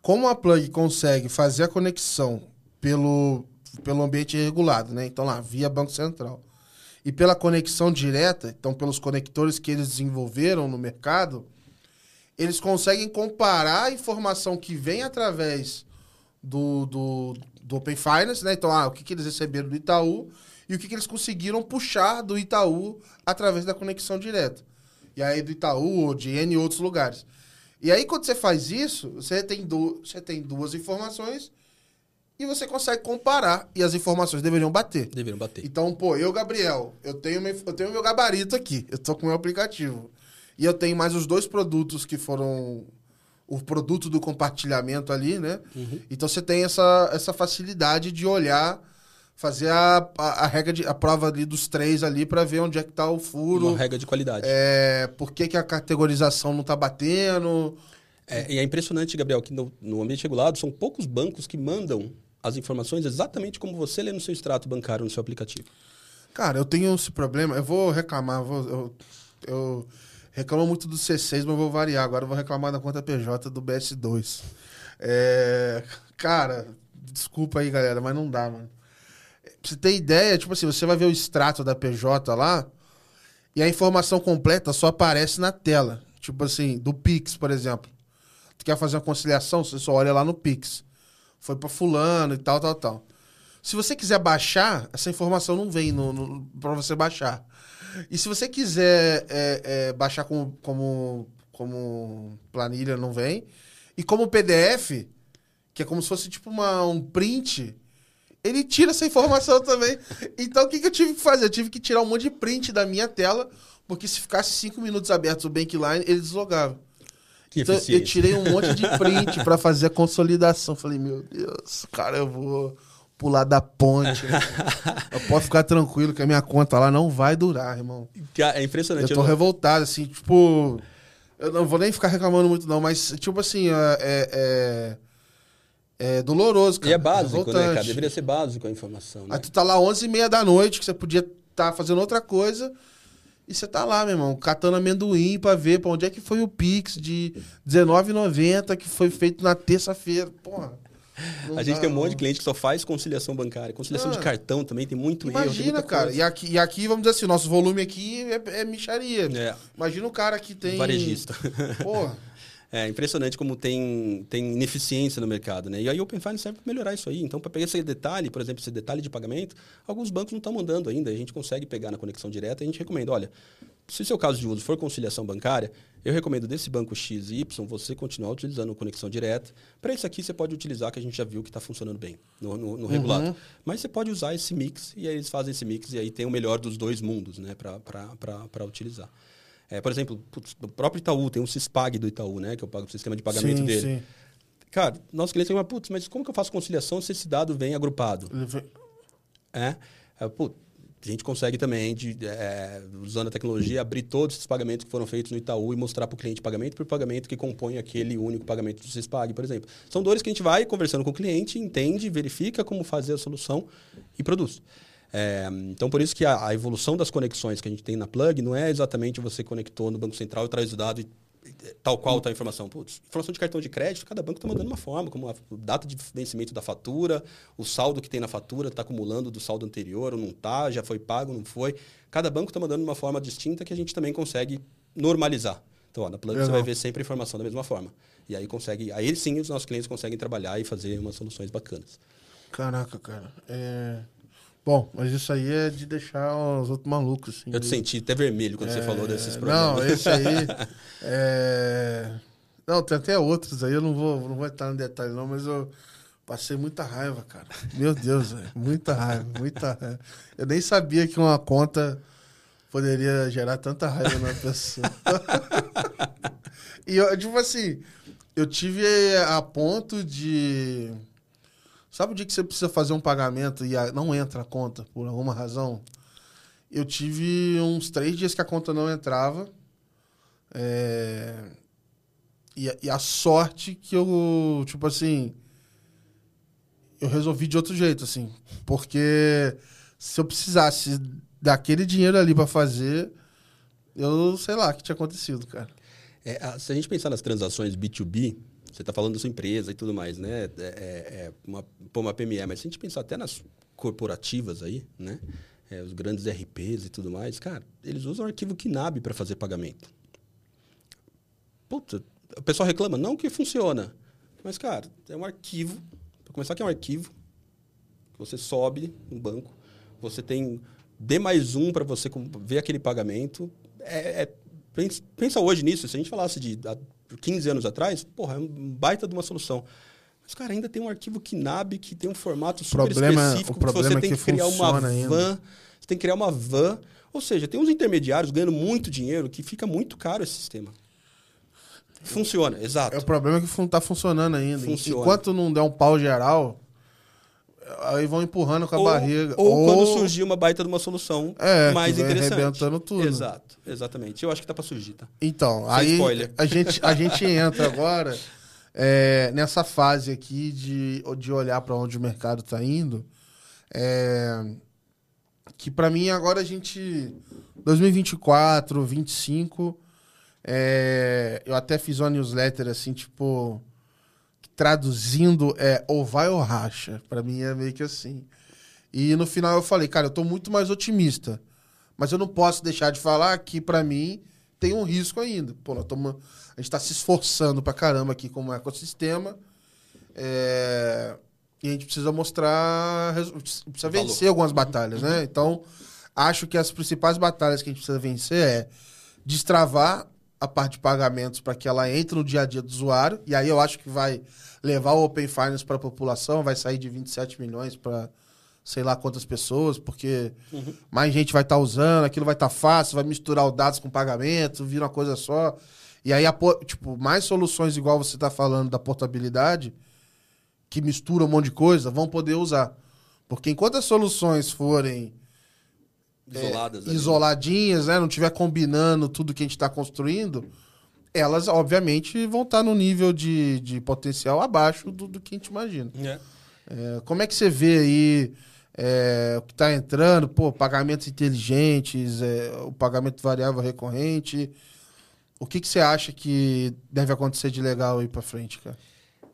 B: como a plug consegue fazer a conexão pelo pelo ambiente regulado, né? Então lá, via Banco Central. E pela conexão direta, então pelos conectores que eles desenvolveram no mercado, eles conseguem comparar a informação que vem através do, do, do Open Finance, né? Então, ah, o que, que eles receberam do Itaú e o que, que eles conseguiram puxar do Itaú através da conexão direta. E aí do Itaú ou de N outros lugares. E aí, quando você faz isso, você tem, du você tem duas informações e você consegue comparar e as informações deveriam bater.
A: Deveriam bater.
B: Então, pô, eu, Gabriel, eu tenho, meu, eu tenho meu gabarito aqui, eu tô com o meu aplicativo. E eu tenho mais os dois produtos que foram o produto do compartilhamento ali, né?
A: Uhum.
B: Então você tem essa, essa facilidade de olhar, fazer a, a, a regra de a prova ali dos três ali para ver onde é que tá o furo.
A: Uma regra de qualidade.
B: É, por que, que a categorização não tá batendo?
A: É, e é impressionante, Gabriel, que no, no ambiente regulado são poucos bancos que mandam as informações exatamente como você lê no seu extrato bancário no seu aplicativo.
B: Cara, eu tenho esse problema. Eu vou reclamar. vou- eu, eu reclamo muito do C6, mas vou variar. Agora eu vou reclamar da conta PJ do BS2. É, cara, desculpa aí, galera, mas não dá, mano. Pra você ter ideia, tipo assim, você vai ver o extrato da PJ lá e a informação completa só aparece na tela. Tipo assim, do Pix, por exemplo. Tu quer fazer uma conciliação, você só olha lá no Pix. Foi pra fulano e tal, tal, tal. Se você quiser baixar, essa informação não vem para você baixar. E se você quiser é, é, baixar como, como, como planilha, não vem. E como PDF, que é como se fosse tipo uma, um print, ele tira essa informação <laughs> também. Então o que, que eu tive que fazer? Eu tive que tirar um monte de print da minha tela, porque se ficasse cinco minutos abertos o Bankline, ele deslogava.
A: Que
B: Então, eu tirei um monte de <laughs> print pra fazer a consolidação. Falei, meu Deus, cara, eu vou pular da ponte. eu posso ficar tranquilo que a minha conta lá não vai durar, irmão.
A: É
B: Eu
A: impressionante.
B: tô
A: eu-
B: revoltado, assim, tipo. Eu não vou nem ficar reclamando muito, não, mas, tipo assim, é. é, é- é doloroso, cara.
A: E é básico, né, cara?
B: revoltante.
A: Deveria ser básico a informação. Né?
B: Aí tu tá lá 11h30 da noite, que você podia estar fazendo outra coisa. E você tá lá, meu irmão, catando amendoim pra ver pra onde é que foi o Pix de R$19,90 que foi feito na terça-feira. Porra.
A: A gente
B: dá,
A: tem um monte de cliente que só faz conciliação bancária. Conciliação
B: Ah.
A: de cartão também tem muito erro. tem
B: Imagina, cara. E aqui, e aqui, vamos dizer assim, nosso volume aqui é, é micharia.
A: É,
B: Imagina o cara que tem.
A: varejista.
B: Porra.
A: É impressionante como tem, tem ineficiência no mercado, né? E aí o Open Finance serve para melhorar isso aí. Então, para pegar esse detalhe, por exemplo, esse detalhe de pagamento, alguns bancos não estão mandando ainda. A gente consegue pegar na conexão direta e a gente recomenda, olha, se o seu caso de uso for conciliação bancária, eu recomendo desse banco XY você continuar utilizando conexão direta. Para isso aqui, você pode utilizar, que a gente já viu que está funcionando bem no, no, no regulado. Mas você pode usar esse mix, e aí eles fazem esse mix, e aí tem o melhor dos dois mundos né, para utilizar. É, por exemplo, putz, o próprio Itaú, tem um CISPAG do Itaú, né? Que é o sistema de pagamento
B: sim,
A: dele.
B: sim.
A: Cara, nosso cliente tem uma, putz, mas como que eu faço conciliação se esse dado vem agrupado?
B: Vem-
A: É, é, putz, a gente consegue também, de, é, usando a tecnologia, abrir todos esses pagamentos que foram feitos no Itaú e mostrar para o cliente pagamento por pagamento que compõe aquele único pagamento do CISPAG, por exemplo. São dores que a gente vai conversando com o cliente, entende, verifica como fazer a solução e produz. É, então, por isso que a, a evolução das conexões que a gente tem na Plug não é exatamente você conectou no Banco Central e traz o dado e tal qual está a informação. Putz, informação de cartão de crédito, cada banco está mandando uma forma, como a data de vencimento da fatura, o saldo que tem na fatura está acumulando do saldo anterior ou não está, já foi pago, não foi. Cada banco está mandando uma forma distinta que a gente também consegue normalizar. Então, ó, na Plug você vai ver sempre a informação da mesma forma. E aí consegue, aí sim os nossos clientes conseguem trabalhar e fazer umas soluções bacanas.
B: Caraca, cara. É... Bom, mas isso aí é de deixar os outros malucos, assim.
A: Eu te senti até vermelho quando você falou desses problemas.
B: É, Não, esse aí. <laughs> é... Não, tem até outros aí, eu não vou, não vou entrar no detalhe, não, mas eu passei muita raiva, cara. Meu Deus, velho. Muita raiva, muita raiva. Eu nem sabia que uma conta poderia gerar tanta raiva na pessoa. <laughs> e eu, tipo assim, eu tive a ponto de. Sabe o dia que você precisa fazer um pagamento e não entra a conta por alguma razão? Eu tive uns três dias que a conta não entrava. É, E, a- e a sorte que eu, tipo assim, eu resolvi de outro jeito, assim. Porque se eu precisasse daquele dinheiro ali pra fazer, eu sei lá o que tinha acontecido, cara.
A: É, se a gente pensar nas transações B2B, você está falando da sua empresa e tudo mais, né? É, é, é uma, uma PME, mas se a gente pensar até nas corporativas aí, né? É, os grandes RPs e tudo mais, cara, eles usam arquivo KNAB para fazer pagamento. Puta, o pessoal reclama, não que funciona. Mas, cara, é um arquivo. Para começar, que é um arquivo. Você sobe no banco, você tem D mais um para você ver aquele pagamento. É, é- pensa hoje nisso, se a gente falasse de há 15 anos atrás, porra, é um baita de uma solução. Mas, cara, ainda tem um arquivo KNAB que tem um formato super
B: Problema-
A: específico.
B: o problema
A: você
B: é
A: tem
B: que
A: que criar uma
B: ainda.
A: van. Você tem que criar uma van. Ou seja, tem uns intermediários ganhando muito dinheiro que fica muito caro esse sistema. Funciona, exato.
B: É, o problema é que não tá funcionando ainda.
A: Funciona.
B: Enquanto não der um pau geral, aí vão empurrando com a
A: ou,
B: barriga.
A: Ou, quando surgir uma baita de uma solução
B: é,
A: mais
B: que vai
A: interessante.
B: arrebentando tudo.
A: Exato, exatamente. Eu acho que tá pra surgir, tá?
B: Então,
A: Sem
B: aí
A: spoiler.
B: a gente, a gente <laughs> entra agora é, nessa fase aqui de, de olhar para onde o mercado está indo. É, que para mim agora a gente 2024, 25, é, eu até fiz uma newsletter assim, tipo traduzindo é ou vai ou racha. Para mim é meio que assim. E no final eu falei, cara, eu tô muito mais otimista. Mas eu não posso deixar de falar que, para mim, tem um risco ainda. Pô, nós tamo, a gente está se esforçando pra caramba aqui como ecossistema. É, e a gente precisa mostrar. Precisa vencer algumas batalhas, né? Então, acho que as principais batalhas que a gente precisa vencer é destravar a parte de pagamentos para que ela entre no dia a dia do usuário. E aí eu acho que vai levar o Open Finance para a população, vai sair de 27 milhões para sei lá quantas pessoas, porque
A: Uhum.
B: mais gente vai estar usando, aquilo vai estar fácil, vai misturar os dados com pagamento, vira uma coisa só. E aí, tipo, mais soluções igual você está falando da portabilidade, que mistura um monte de coisa, vão poder usar. Porque enquanto as soluções forem
A: Isoladas. ali.
B: isoladinhas, né, não estiver combinando tudo que a gente está construindo, elas, obviamente, vão estar no nível de, de potencial abaixo do, do que a gente imagina.
A: É.
B: É, como é que você vê aí é, o que está entrando? Pô, pagamentos inteligentes, é, o pagamento variável recorrente. O que, que você acha que deve acontecer de legal aí para frente, cara?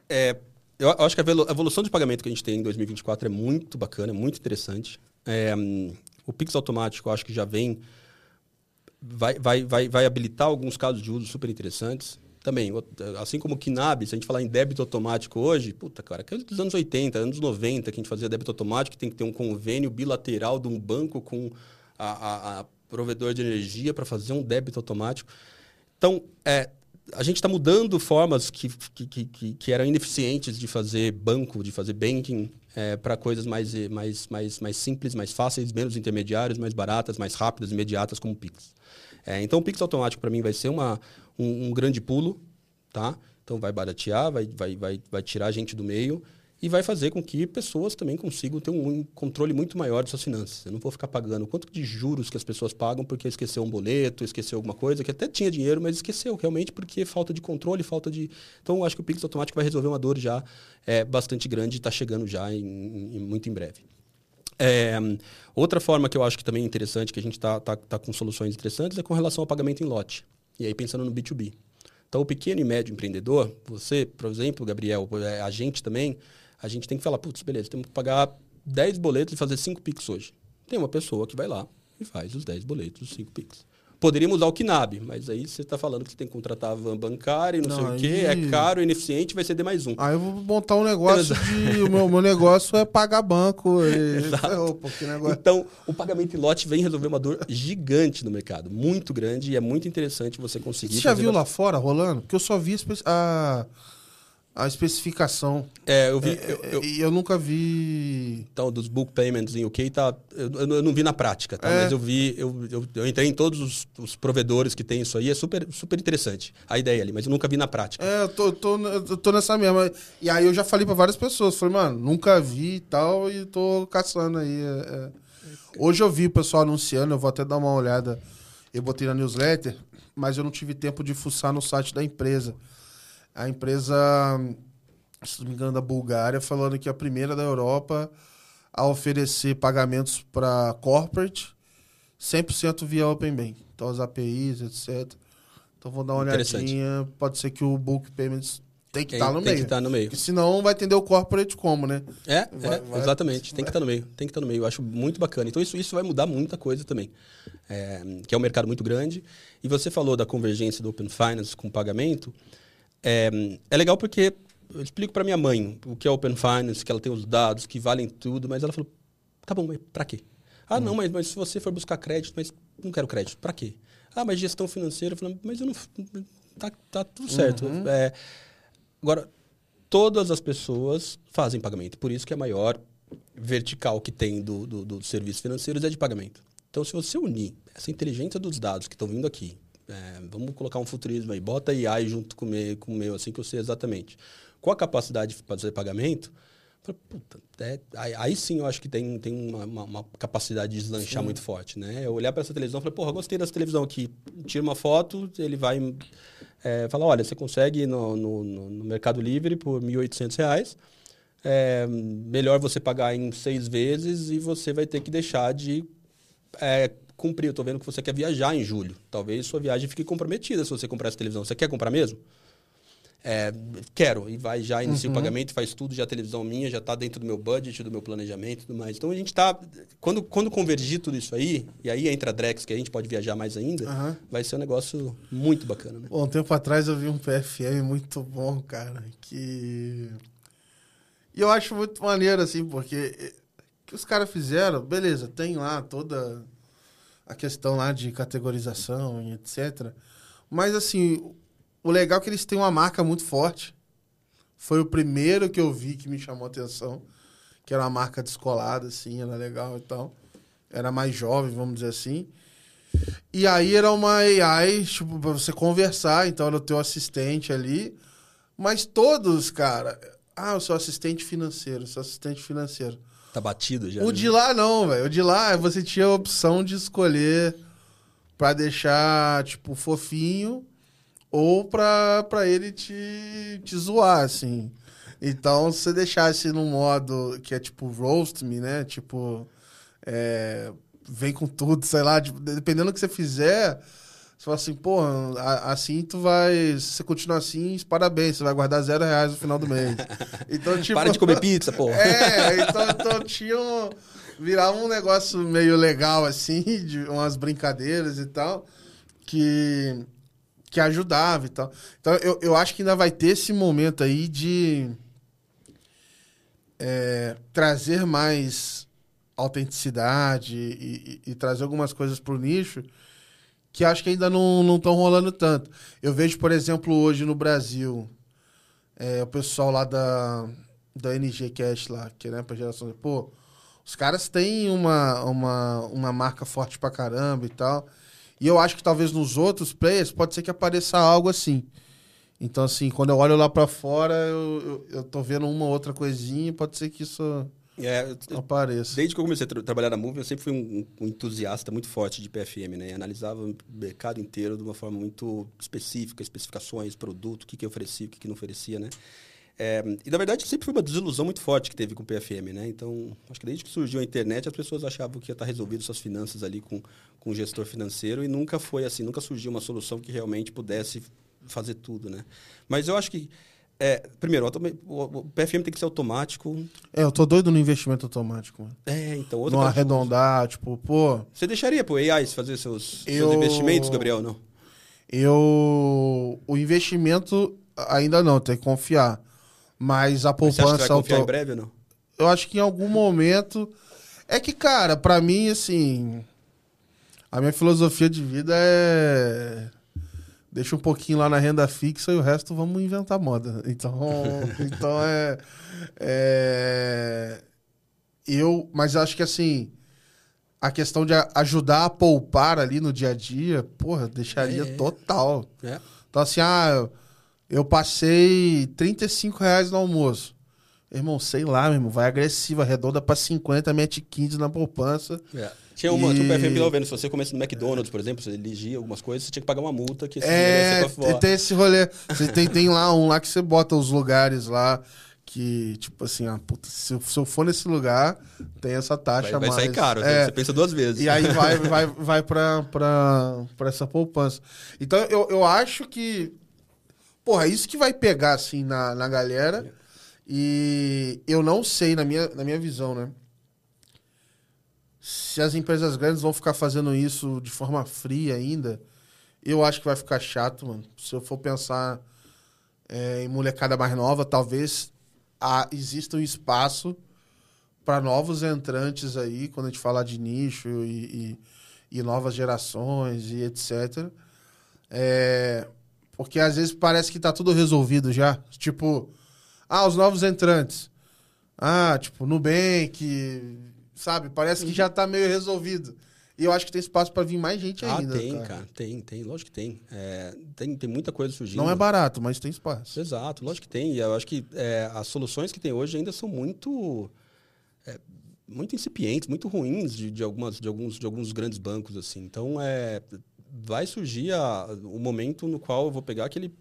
A: É, eu acho que a evolu- a evolução de pagamento que a gente tem em 2024 é muito bacana, muito interessante. É, o Pix automático, eu acho que já vem. Vai, vai, vai, vai habilitar alguns casos de uso super interessantes. Também, assim como o KNAB, se a gente falar em débito automático hoje, puta, cara, que é dos anos 80, anos 90 que a gente fazia débito automático, tem que ter um convênio bilateral de um banco com a, a- a provedor de energia para fazer um débito automático. Então, é, a gente está mudando formas que, que, que, que- eram ineficientes de fazer banco, de fazer banking, para coisas mais, mais, mais, mais simples, mais fáceis, menos intermediários, mais baratas, mais rápidas, imediatas, como o Pix. É, então, o Pix automático, para mim, vai ser uma, um, um grande pulo, tá? Então, vai baratear, vai, vai, vai, vai tirar a gente do meio e vai fazer com que pessoas também consigam ter um controle muito maior de suas finanças. Eu não vou ficar pagando quanto de juros que as pessoas pagam porque esqueceu um boleto, esqueceu alguma coisa, que até tinha dinheiro, mas esqueceu realmente porque falta de controle, falta de... Então, acho que o Pix automático vai resolver uma dor já é, bastante grande e está chegando já em- em- muito em breve. É, outra forma que eu acho que também é interessante, que a gente está tá, tá com soluções interessantes, é com relação ao pagamento em lote. E aí pensando no B2B. Então, o pequeno e médio empreendedor, você, por exemplo, Gabriel, é, a gente também, a gente tem que falar, putz, beleza, temos que pagar 10 boletos e fazer 5 Pix hoje. Tem uma pessoa que vai lá e faz os 10 boletos, os 5 Pix. Poderíamos usar o KNAB, mas aí você está falando que você tem que contratar a van bancária e não, sei
B: Não,
A: o quê,
B: aí-
A: é caro, ineficiente, vai ser D mais um.
B: Aí eu vou montar um negócio de. O meu, meu negócio é pagar banco. <laughs> E, que negócio.
A: Então, o pagamento em lote vem resolver uma dor gigante no mercado, muito grande, e é muito interessante você conseguir.
B: Você já viu lá
A: bastante-
B: fora rolando? Porque eu só vi a, a, especificação.
A: É, eu vi.
B: É,
A: eu- eu-
B: E eu nunca vi.
A: então, dos book payments em UK, tá, eu, eu não- eu vi na prática, tá?
B: É.
A: Mas eu vi, eu, eu, eu entrei em todos os, os provedores que tem isso aí, é super, super interessante a ideia ali, mas eu nunca vi na prática.
B: É, eu tô, eu tô, eu tô nessa mesma. E aí eu já falei pra várias pessoas. Falei, mano, nunca vi e tal, e tô caçando aí. é, é. Hoje eu vi o pessoal anunciando, eu vou até dar uma olhada. Eu botei na newsletter, mas eu não tive tempo de fuçar no site da empresa. A empresa, se não me engano, da Bulgária, falando que é a primeira da Europa a oferecer pagamentos para corporate 100% via Open Bank. Então as APIs, etc. Então vou dar uma olhadinha. Pode ser que o Bulk Payments tem que
A: Tem,
B: estar no
A: tem
B: meio.
A: que estar no meio.
B: Porque senão vai atender o corporate como, né?
A: É,
B: Vai-
A: é,
B: vai-
A: exatamente. Tem que
B: vai-
A: estar no meio. Tem que estar no meio. Eu acho muito bacana. Então, isso, isso vai mudar muita coisa também. É, que é um mercado muito grande. E você falou da convergência do Open Finance com pagamento. É, é legal porque eu explico para minha mãe o que é Open Finance, que ela tem os dados, que valem tudo, mas ela falou: tá bom, mas para quê? Ah,
B: Hum.
A: não, mas, mas se você for buscar crédito, mas não quero crédito, para quê? Ah, mas gestão financeira, eu falei, mas eu não. Tá, tá tudo certo.
B: Uhum.
A: É, agora, todas as pessoas fazem pagamento. Por isso que a maior vertical que tem do, do, dos serviços financeiros é de pagamento. Então, se você unir essa inteligência dos dados que estão vindo aqui, é, vamos colocar um futurismo aí, bota AI junto com o meu, com o meu assim que eu sei exatamente. Com a capacidade de fazer pagamento, puta, é, aí, sim eu acho que tem, tem uma, uma, uma capacidade de deslanchar sim. muito forte, né? Eu olhar para essa televisão e falei, porra, gostei dessa televisão aqui. Tira uma foto, ele vai é, falar, olha, você consegue no, no, no Mercado Livre por R$ 1.800, é, melhor você pagar em seis vezes e você vai ter que deixar de é, cumprir. Eu estou vendo que você quer viajar em julho. Talvez sua viagem fique comprometida se você comprar essa televisão. Você quer comprar mesmo? É, quero. E vai já inicia uhum. o pagamento, faz tudo, já a televisão minha, já está dentro do meu budget, do meu planejamento e tudo mais. Então a gente está. Quando, quando convergir tudo isso aí, e aí entra a Drex, que a gente pode viajar mais ainda, uhum. vai ser um negócio muito bacana. Né?
B: Bom, um tempo atrás eu vi um PFM muito bom, cara, que. E eu acho muito maneiro, assim, porque eh, que os caras fizeram, beleza, tem lá toda a questão lá de categorização e etc. Mas, assim, o legal é que eles têm uma marca muito forte. Foi o primeiro que eu vi que me chamou a atenção. Que era uma marca descolada, assim, era legal e tal. Era mais jovem, vamos dizer assim. E aí era uma AI, tipo, pra você conversar. Então era o teu assistente ali. Mas todos, cara... Ah, eu sou assistente financeiro, sou assistente financeiro.
A: Tá batido já.
B: O né? de lá não, velho. O de lá você tinha a opção de escolher para deixar, tipo, fofinho ou pra, pra ele te, te zoar, assim. Então, se você deixasse no modo que é tipo roast me, né? Tipo, é, vem com tudo, sei lá, tipo, dependendo do que você fizer, você fala assim, pô, assim tu vai. Se você continuar assim, parabéns, você vai guardar zero reais no final do mês. <laughs>
A: Então, tipo. Para de comer pizza, pô. <laughs>
B: É, então, então tinha um. Virar um negócio meio legal, assim, de umas brincadeiras e tal, que, que ajudava e tal. Então, eu, eu acho que ainda vai ter esse momento aí de é, trazer mais autenticidade e, e, e trazer algumas coisas pro nicho que acho que ainda não estão rolando tanto. Eu vejo, por exemplo, hoje no Brasil, é, o pessoal lá da, da NG Cash lá, que é né, pra geração. Pô, os caras têm uma, uma, uma marca forte pra caramba e tal. E eu acho que talvez nos outros players pode ser que apareça algo assim. Então, assim, quando eu olho lá para fora, eu, eu, eu, tô vendo uma outra coisinha, pode ser que isso é, apareça.
A: Desde que eu comecei a tra trabalhar na Move, eu sempre fui um, um, entusiasta muito forte de PFM, né? analisava o mercado inteiro de uma forma muito específica, especificações, produto, o que, que oferecia, o que, que não oferecia, né? É, e na verdade sempre foi uma desilusão muito forte que teve com o PFM, né? Então, acho que desde que surgiu a internet, as pessoas achavam que ia estar resolvido suas finanças ali com, com o gestor financeiro e nunca foi assim, nunca surgiu uma solução que realmente pudesse fazer tudo, né? Mas eu acho que é, primeiro, o PFM tem que ser automático.
B: É, eu tô doido no investimento automático. Mano.
A: É, então.
B: Não arredondar, tipo, pô.
A: Você deixaria pro AI fazer seus, eu... seus investimentos, Gabriel, não?
B: Eu. O investimento ainda não, tem que confiar. Mas a poupança. Mas você acha que
A: vai confiar auto... em breve ou não?
B: Eu acho que em algum momento. É que, cara, para mim, assim. A minha filosofia de vida é deixa um pouquinho lá na renda fixa e o resto vamos inventar moda. <laughs> Então, então é, é, eu, mas acho que assim a questão de ajudar a poupar ali no dia a dia, porra, deixaria é. total. É. Então assim, ah, eu passei 35 reais no almoço. Irmão, sei lá, meu irmão, vai agressiva, redonda pra 50, mete 15 na poupança.
A: É. Tinha uma, e... tinha um PFM que vendo, se você começa no McDonald's, por exemplo, você elegia algumas coisas, você tinha que pagar uma multa que
B: é, tem esse rolê. Você tem, tem lá um lá que você bota os lugares lá que, tipo assim, ah, puta, se, eu, se eu for nesse lugar, tem essa taxa
A: vai, vai
B: mais.
A: sair caro, é, você pensa duas vezes.
B: E aí vai, <laughs> vai, vai pra, pra, pra essa poupança. Então, eu, eu acho que, porra, isso que vai pegar, assim, na, na galera. E eu não sei, na minha, na minha visão, né? Se as empresas grandes vão ficar fazendo isso de forma fria ainda, eu acho que vai ficar chato, mano. Se eu for pensar é, em molecada mais nova, talvez há, exista um espaço para novos entrantes aí, quando a gente falar de nicho e, e, e novas gerações e etc. É, porque às vezes parece que tá tudo resolvido já. Tipo, ah, os novos entrantes. Ah, tipo, Nubank, sabe? Parece que já tá meio resolvido. E eu acho que tem espaço para vir mais gente
A: Ah,
B: ainda.
A: tem,
B: cara.
A: cara. Tem, tem. Lógico que tem. É, tem. Tem muita coisa surgindo.
B: Não é barato, mas tem espaço.
A: Exato, lógico que tem. E eu acho que é, as soluções que tem hoje ainda são muito. é, muito incipientes, muito ruins de, de, algumas, de, alguns, de alguns grandes bancos. assim. Então, é, vai surgir a, o momento no qual eu vou pegar aquele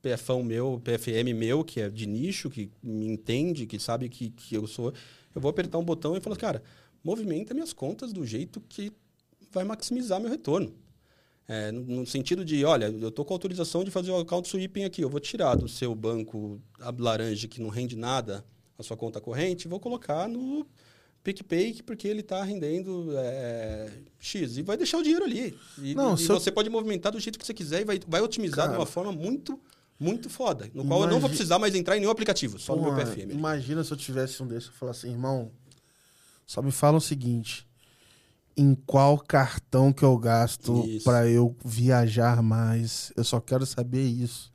A: PFão meu, PFM meu, que é de nicho, que me entende, que sabe que, que eu sou. Eu vou apertar um botão e falar, cara, movimenta minhas contas do jeito que vai maximizar meu retorno. É, no, no sentido de, olha, eu estou com autorização de fazer o account sweeping aqui, eu vou tirar do seu banco a laranja que não rende nada a sua conta corrente e vou colocar no PicPay porque ele está rendendo é, X. E vai deixar o dinheiro ali. E,
B: Não,
A: e você pode movimentar do jeito que você quiser e vai, vai otimizar
B: Cara.
A: de uma forma muito, muito foda. No qual eu não vou precisar mais entrar em nenhum aplicativo, só no meu
B: Porra,
A: PFM.
B: Imagina se eu tivesse um desses e falasse assim, irmão, só me fala o seguinte. Em qual cartão que eu gasto para eu viajar mais? Eu só quero saber isso.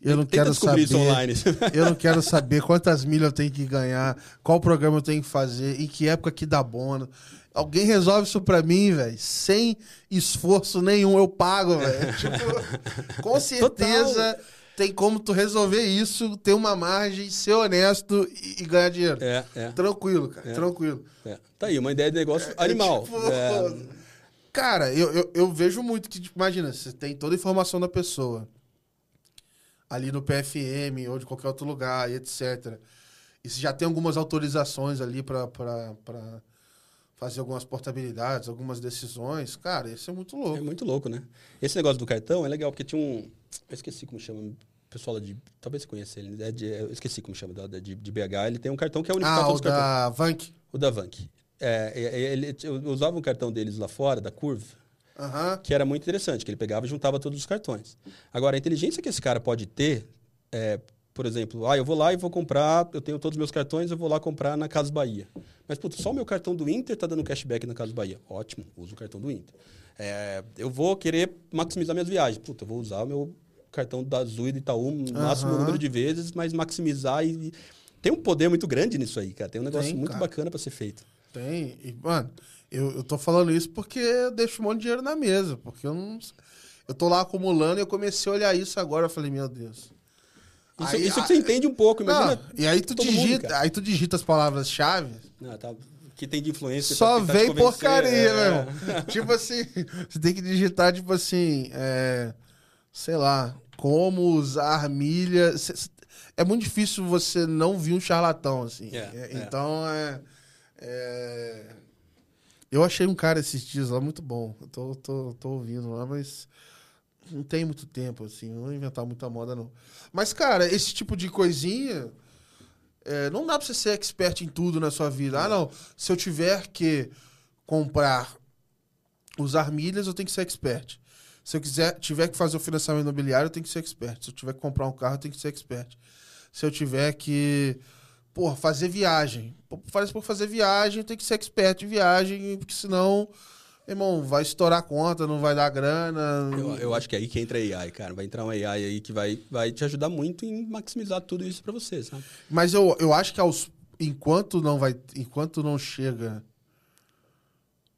B: Eu não
A: Tenta
B: quero saber. <laughs> Eu não quero saber quantas milhas eu tenho que ganhar, qual programa eu tenho que fazer, em que época que dá bônus. Alguém resolve isso pra mim, velho. Sem esforço nenhum, eu pago, velho. <laughs> tipo, com certeza tem como tu resolver isso, ter uma margem, ser honesto e, e ganhar dinheiro.
A: é, é,
B: Tranquilo, cara,
A: É.
B: tranquilo.
A: é. Tá aí, uma ideia de negócio
B: É,
A: animal.
B: tipo,
A: É,
B: Cara, eu, eu, eu vejo muito que, tipo, imagina, você tem toda a informação da pessoa ali no PFM ou de qualquer outro lugar, e etc. E você já tem algumas autorizações ali pra fazer algumas portabilidades, algumas decisões. Cara, isso é muito
A: É
B: louco.
A: muito louco, né? Esse negócio do cartão é legal, porque tinha um. Eu esqueci como chama. O pessoal de. Talvez você conheça ele. É de, eu esqueci como chama, de, de BH. Ele tem um cartão que é unificado
B: Ah,
A: todos
B: o
A: os cartões.
B: da Vank.
A: O da Vank. É, é, é, ele, eu usava um cartão deles lá fora, da Curve,
B: Aham.
A: que era muito interessante, que ele pegava e juntava todos os cartões. Agora, a inteligência que esse cara pode ter, é, por exemplo, ah, eu vou lá e vou comprar, eu tenho todos os meus cartões, eu vou lá comprar na Casa Bahia. Mas, putz, só o meu cartão do Inter tá dando cashback na Casa Bahia. Ótimo, uso o cartão do Inter. É, eu vou querer maximizar minhas viagens. Puta, eu vou usar o meu cartão da Azul e do Itaú, o máximo número de vezes, mas maximizar e... Tem um poder muito grande nisso aí, cara. Tem um negócio
B: Tem,
A: muito
B: cara.
A: bacana para ser feito.
B: Tem. E, mano, eu, eu tô falando isso porque eu deixo um monte de dinheiro na mesa. Porque eu não. Eu tô lá acumulando e eu comecei a olhar isso agora. Eu falei, meu Deus.
A: Isso,
B: Aí,
A: isso que você entende um pouco, imagina.
B: Não, e aí tu
A: mundo,
B: digita,
A: cara.
B: aí tu digita as palavras-chave,
A: Não, tá- que tem de influência.
B: só vem porcaria,
A: é.
B: meu irmão. <laughs> tipo assim, você tem que digitar, tipo assim, é, sei lá, como usar milha. É muito difícil você não vir um charlatão, assim.
A: É,
B: É,
A: é.
B: Então, é, é, Eu achei um cara esses dias lá muito bom. Eu tô, tô, tô ouvindo lá, mas não tem muito tempo, assim. Não inventar muita moda, não. Mas, cara, esse tipo de coisinha. é, não dá pra você ser expert em tudo na sua vida. Ah, não. Se eu tiver que comprar, usar milhas, eu tenho que ser expert. Se eu quiser, tiver que fazer o financiamento imobiliário, eu tenho que ser expert. Se eu tiver que comprar um carro, eu tenho que ser expert. Se eu tiver que, porra, fazer viagem. Faz por fazer viagem, eu tenho que ser expert em viagem, porque senão, irmão, vai estourar a conta, não vai dar grana.
A: Eu, eu acho que é aí que entra a AI, cara. Vai entrar um AI aí que vai, vai te ajudar muito em maximizar tudo isso pra você, sabe?
B: Mas eu, eu acho que aos, enquanto não vai, enquanto não chega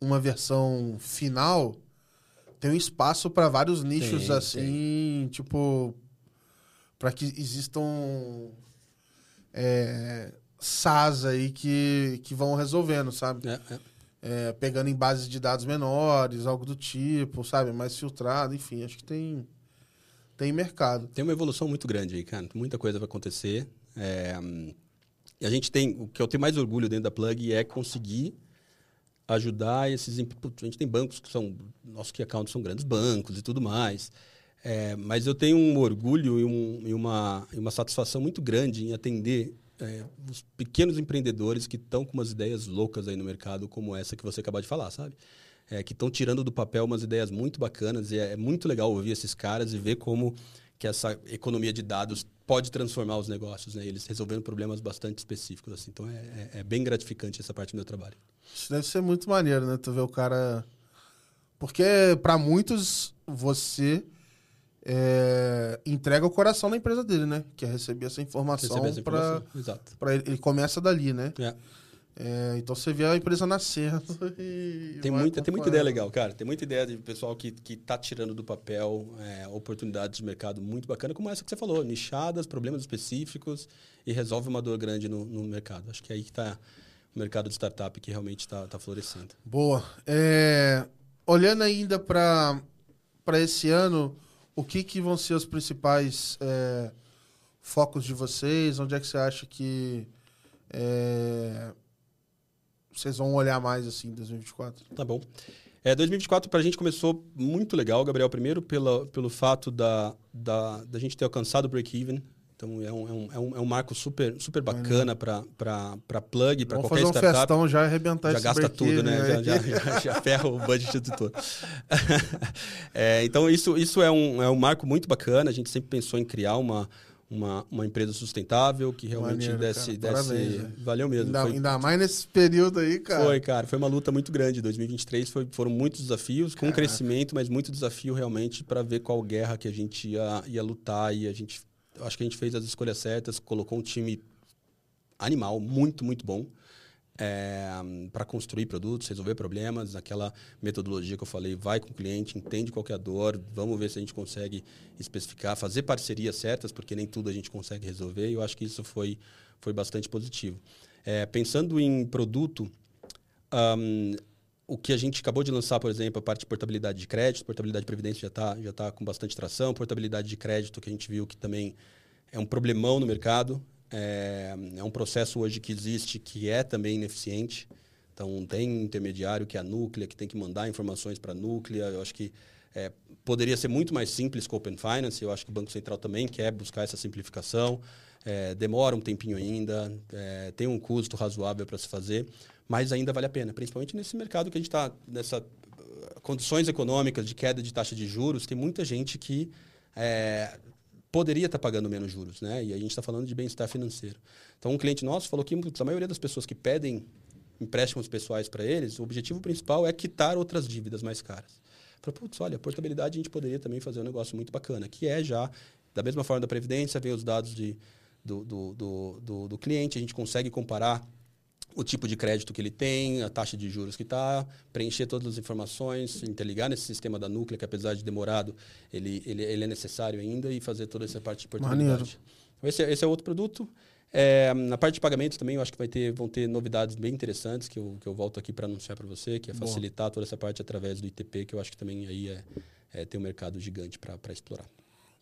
B: uma versão final, tem um espaço para vários nichos
A: Tem,
B: assim, tipo para que existam é, SaaS aí que, que vão resolvendo, sabe?
A: É, é.
B: É, pegando em bases de dados menores, algo do tipo, sabe? Mais filtrado, enfim, acho que tem tem mercado.
A: Tem uma evolução muito grande aí, cara. Muita coisa vai acontecer. É, e a gente tem. O que eu tenho mais orgulho dentro da Plug é conseguir ajudar esses. A gente tem bancos que são. Nossos key accounts são grandes bancos e tudo mais. É, mas eu tenho um orgulho e, um- e uma, e uma satisfação muito grande em atender é, os pequenos empreendedores que estão com umas ideias loucas aí no mercado, como essa que você acabou de falar, sabe? É, que estão tirando do papel umas ideias muito bacanas e é, é muito legal ouvir esses caras e ver como que essa economia de dados pode transformar os negócios, né? Eles resolvendo problemas bastante específicos, assim. Então é, é- é bem gratificante essa parte do meu trabalho.
B: Isso deve ser muito maneiro, né? Tu ver o cara. Porque para muitos, você é, entrega o coração da empresa dele, né? Que é receber essa informação para ele. Ele começa dali, né?
A: É.
B: É, então você vê a empresa nascendo <laughs>
A: Tem muita, tem muita ideia legal, cara. Tem muita ideia de pessoal que, que tá tirando do papel é, oportunidades de mercado muito bacana, como essa que você falou, nichadas, problemas específicos e resolve uma dor grande no, no mercado. Acho que é aí que está o mercado de startup que realmente está tá florescendo.
B: Boa. É, olhando ainda para esse ano, o que, que vão ser os principais é, focos de vocês? Onde é que você acha que é, vocês vão olhar mais assim em 2024?
A: Tá bom. É, 2024 para a gente começou muito legal, Gabriel. Primeiro pela, pelo fato da, da, da gente ter alcançado o break-even. Então é um, é, um, é, um, é um marco super, super bacana para plug, para qualquer
B: fazer um
A: startup.
B: festão já arrebentar
A: já
B: esse
A: gasta tudo, né? Já, já, já, já ferra o budget do todo. <laughs> É, então, isso, isso é, um, é um marco muito bacana. A gente sempre pensou em criar uma, uma, uma empresa sustentável que realmente
B: Maneiro,
A: desse.
B: cara.
A: desse
B: Parabéns,
A: valeu mesmo.
B: Ainda,
A: Foi-
B: ainda mais nesse período aí, cara.
A: foi, cara, foi uma luta muito grande. 2023 foi, foram muitos desafios, com
B: Caraca.
A: crescimento, mas muito desafio realmente para ver qual guerra que a gente ia, ia lutar. E a gente, eu acho que a gente fez as escolhas certas, colocou um time animal, muito, muito bom. para construir produtos, resolver problemas, aquela metodologia que eu falei, vai com o cliente, entende qual é a dor, vamos ver se a gente consegue especificar, fazer parcerias certas, porque nem tudo a gente consegue resolver, e eu acho que isso foi, foi bastante positivo. É, pensando em produto, Ahn, o que a gente acabou de lançar, por exemplo, a parte de portabilidade de crédito, portabilidade de previdência já está já tá com bastante tração, portabilidade de crédito que a gente viu que também é um problemão no mercado, é, é um processo hoje que existe que é também ineficiente. Então, tem intermediário que é a Núclea, que tem que mandar informações para a Núclea. Eu acho que é, poderia ser muito mais simples com Open Finance. Eu acho que o Banco Central também quer buscar essa simplificação. É, demora um tempinho ainda, é, tem um custo razoável para se fazer, mas ainda vale a pena, principalmente nesse mercado que a gente está, nessa uh, condições econômicas de queda de taxa de juros, tem muita gente que é, poderia estar pagando menos juros, né? E a gente está falando de bem-estar financeiro. Então, um cliente nosso falou que a maioria das pessoas que pedem empréstimos pessoais para eles, o objetivo principal é quitar outras dívidas mais caras. Falei, putz, olha, portabilidade a gente poderia também fazer um negócio muito bacana, que é já, da mesma forma da Previdência, vem os dados de, do, do, do, do, do cliente, a gente consegue comparar o tipo de crédito que ele tem, a taxa de juros que está, preencher todas as informações, interligar nesse sistema da Núclea, que apesar de demorado, ele, ele, ele é necessário ainda, e fazer toda essa parte de portabilidade.
B: Maneiro.
A: Então, Esse, é- esse é outro produto. É, na parte de pagamentos também, eu acho que vai ter, vão ter novidades bem interessantes que eu, que eu volto aqui para anunciar para você, que é
B: Boa.
A: facilitar toda essa parte através do ITP, que eu acho que também aí é, é tem um mercado gigante para explorar.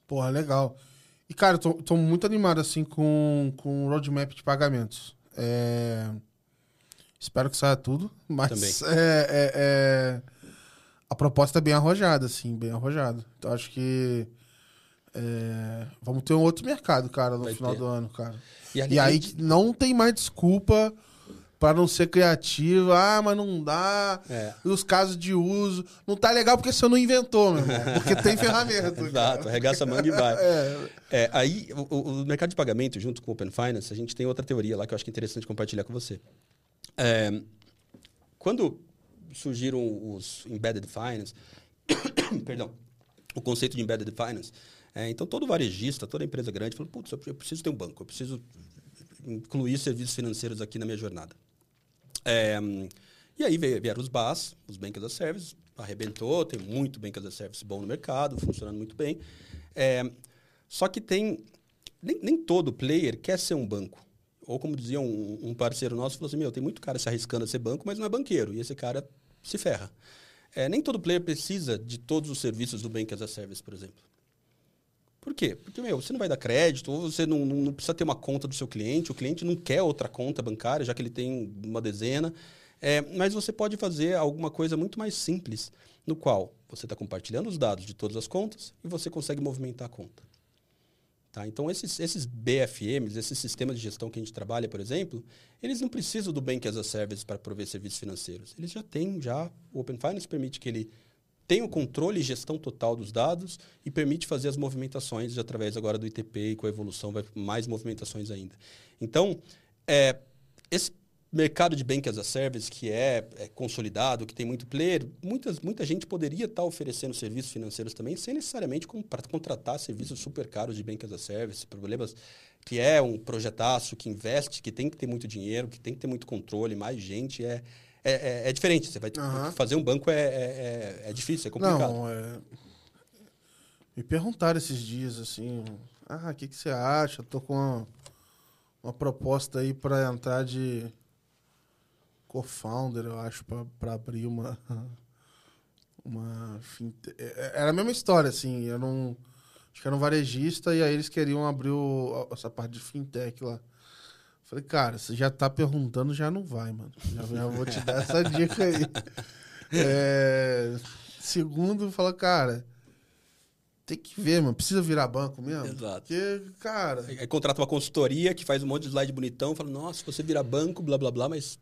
B: Porra, legal. E, cara, eu tô, tô muito animado, assim, com, com o roadmap de pagamentos. É, Espero que saia tudo, <laughs> mas é, é- é- a proposta é bem arrojada, assim, bem arrojada. Então, acho que é, vamos ter um outro mercado, cara, no
A: Vai
B: final
A: ter.
B: do ano, cara.
A: E,
B: E aí não tem mais desculpa pra não ser criativo. Ah, mas não dá.
A: É.
B: E os casos de uso. Não tá legal porque você não inventou, meu irmão. Porque tem <laughs> ferramenta.
A: Exato, arregaça a manga e vai. <laughs>
B: É,
A: É, aí, o- o mercado de pagamento, junto com o Open Finance, a gente tem outra teoria lá que eu acho que é interessante compartilhar com você. É, quando surgiram os Embedded Finance, <coughs> perdão, o conceito de Embedded Finance, é, então todo varejista, toda empresa grande falou, putz, eu preciso ter um banco, eu preciso incluir serviços financeiros aqui na minha jornada. É, e aí vieram os BAS, os Bank as a Service, arrebentou, tem muito Bank as a Service bom no mercado, funcionando muito bem. É, só que tem. Nem, nem todo player quer ser um banco. Ou como dizia um, um parceiro nosso, falou assim: Meu, tem muito cara se arriscando a ser banco, mas não é banqueiro. E esse cara se ferra. É, nem todo player precisa de todos os serviços do Bank as a Service, por exemplo. Por quê? Porque, meu, você não vai dar crédito, ou você não, não, precisa ter uma conta do seu cliente, o cliente não quer outra conta bancária, já que ele tem uma dezena. É, mas você pode fazer alguma coisa muito mais simples, no qual você está compartilhando os dados de todas as contas e você consegue movimentar a conta. Tá? Então, esses, esses BFMs, esses sistemas de gestão que a gente trabalha, por exemplo, eles não precisam do Bank as a Service para prover serviços financeiros. Eles já têm, já, o Open Finance permite que ele tenha o controle e gestão total dos dados e permite fazer as movimentações através agora do ITP e com a evolução vai mais movimentações ainda. Então, é, esse mercado de Bank as a Service que é, é consolidado, que tem muito player, muitas, muita gente poderia estar oferecendo serviços financeiros também, sem necessariamente contratar serviços super caros de Bank as a Service, problemas que é um projetaço, que investe, que tem que ter muito dinheiro, que tem que ter muito controle, mais gente, é, é, é, é diferente. Você vai
B: Aham.
A: fazer um banco é, é, é- é difícil, é complicado.
B: Não, é... Me perguntaram esses dias, assim... Ah, o que, que você acha? Tô com uma, uma proposta aí pra entrar de co-founder, eu acho, pra abrir uma... <laughs> Uma... finte- é- Era a mesma história, assim. Eu não... Acho que era um varejista e aí eles queriam abrir o- essa parte de fintech lá. Falei, cara, você já tá perguntando, já não vai, mano. Já, já vou te dar essa dica aí. <laughs> É, segundo, fala, cara, tem que ver, mano. Precisa virar banco mesmo?
A: Exato.
B: Porque, cara,
A: Aí contrata uma consultoria que faz um monte de slide bonitão, fala, nossa, você vira banco, blá blá blá, mas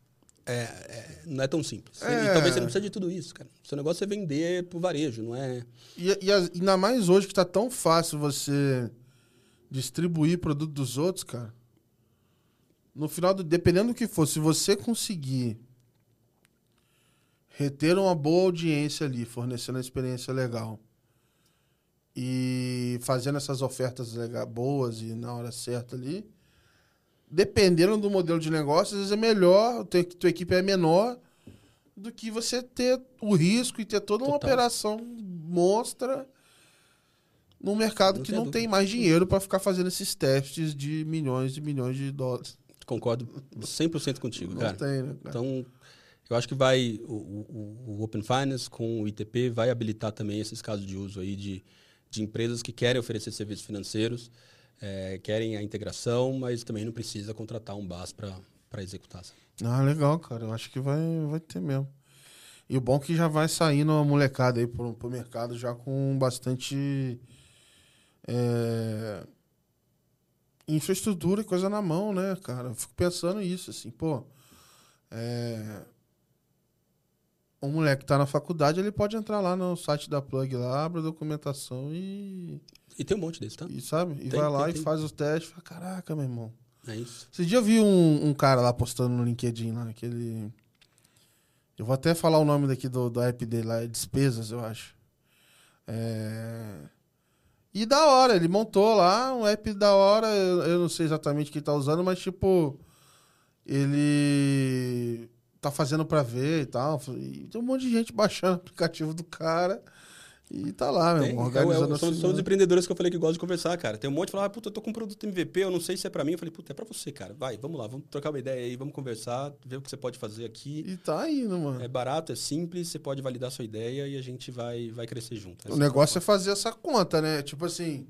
A: é, é, não é tão simples.
B: É.
A: E talvez você não precise de tudo isso, cara. O seu negócio é vender pro varejo, não é.
B: e, e ainda mais hoje que tá tão fácil você distribuir produto dos outros, cara. No final, do, dependendo do que for, se você conseguir reter uma boa audiência ali, fornecendo uma experiência legal e fazendo essas ofertas lega- boas e na hora certa ali, dependendo do modelo de negócio, às vezes é melhor, tua, tua equipe é menor do que você ter o risco e ter toda uma
A: Total.
B: operação monstra num mercado
A: Não
B: que não
A: dúvida.
B: tem mais dinheiro para ficar fazendo esses testes de milhões e milhões de dólares.
A: Concordo 100% contigo,
B: Não
A: cara.
B: tem, né, cara?
A: Então, eu acho que vai o, o- o Open Finance com o ITP vai habilitar também esses casos de uso aí de, de empresas que querem oferecer serviços financeiros, eh, querem a integração, mas também não precisa contratar um BAS para executar.
B: Ah, legal, cara. Eu acho que vai, vai ter mesmo. E o bom é que já vai saindo a molecada aí pro, pro mercado já com bastante é, infraestrutura e coisa na mão, né, cara? Eu fico pensando isso, assim, pô. É, um moleque que tá na faculdade, ele pode entrar lá no site da Plug lá, abre a documentação e,
A: E tem um monte desse, tá?
B: e sabe? E
A: Tem,
B: vai lá
A: tem,
B: e
A: tem.
B: faz os testes. Fala, caraca, meu irmão.
A: É isso.
B: Você já viu um, um cara lá postando no LinkedIn lá, aquele. Eu vou até falar o nome daqui do, do app dele lá, é Despesas, eu acho. É... E da hora, ele montou lá um app da hora, eu, eu não sei exatamente o que tá usando, mas tipo. Ele tá fazendo pra ver e tal. E tem um monte de gente baixando o aplicativo do cara e tá lá, meu
A: Tem,
B: irmão,
A: é é
B: organizando
A: são,
B: assim,
A: são os
B: né?
A: empreendedores que eu falei que gostam de conversar, cara. Tem um monte que fala, ah, puta, eu tô com um produto MVP, eu não sei se é pra mim. Eu falei, puta, é pra você, cara. Vai, vamos lá, vamos trocar uma ideia aí, vamos conversar, ver o que você pode fazer aqui.
B: E tá indo, mano.
A: É barato, é simples, você pode validar sua ideia e a gente vai, vai crescer junto.
B: O negócio é fazer essa conta, né? Tipo assim,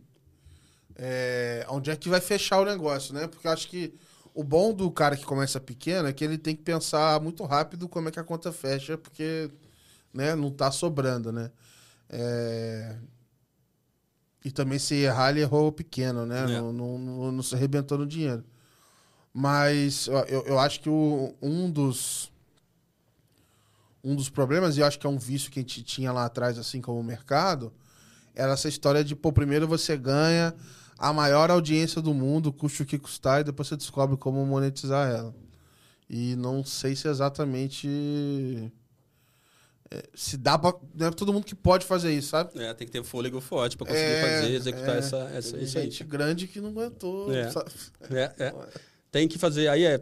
B: é, onde é que vai fechar o negócio, né? Porque eu acho que o bom do cara que começa pequeno é que ele tem que pensar muito rápido como é que a conta fecha, porque né, não tá sobrando, né? É, E também se errar, ele errou pequeno, né?
A: É.
B: Não, não, não, não se arrebentou no dinheiro. Mas eu, eu acho que o- um dos um dos problemas, e eu acho que é um vício que a gente tinha lá atrás, assim como o mercado, era essa história de, pô, primeiro você ganha a maior audiência do mundo, custe o que custar, e depois você descobre como monetizar ela. E não sei se exatamente é, se dá pra. Não é todo mundo que pode fazer isso, sabe?
A: É, tem que ter fôlego forte pra conseguir
B: É,
A: fazer, executar
B: é.
A: essa, essa,
B: Tem
A: isso aí.
B: gente grande que não aguentou.
A: É.
B: sabe?
A: É, é. Tem que fazer, aí é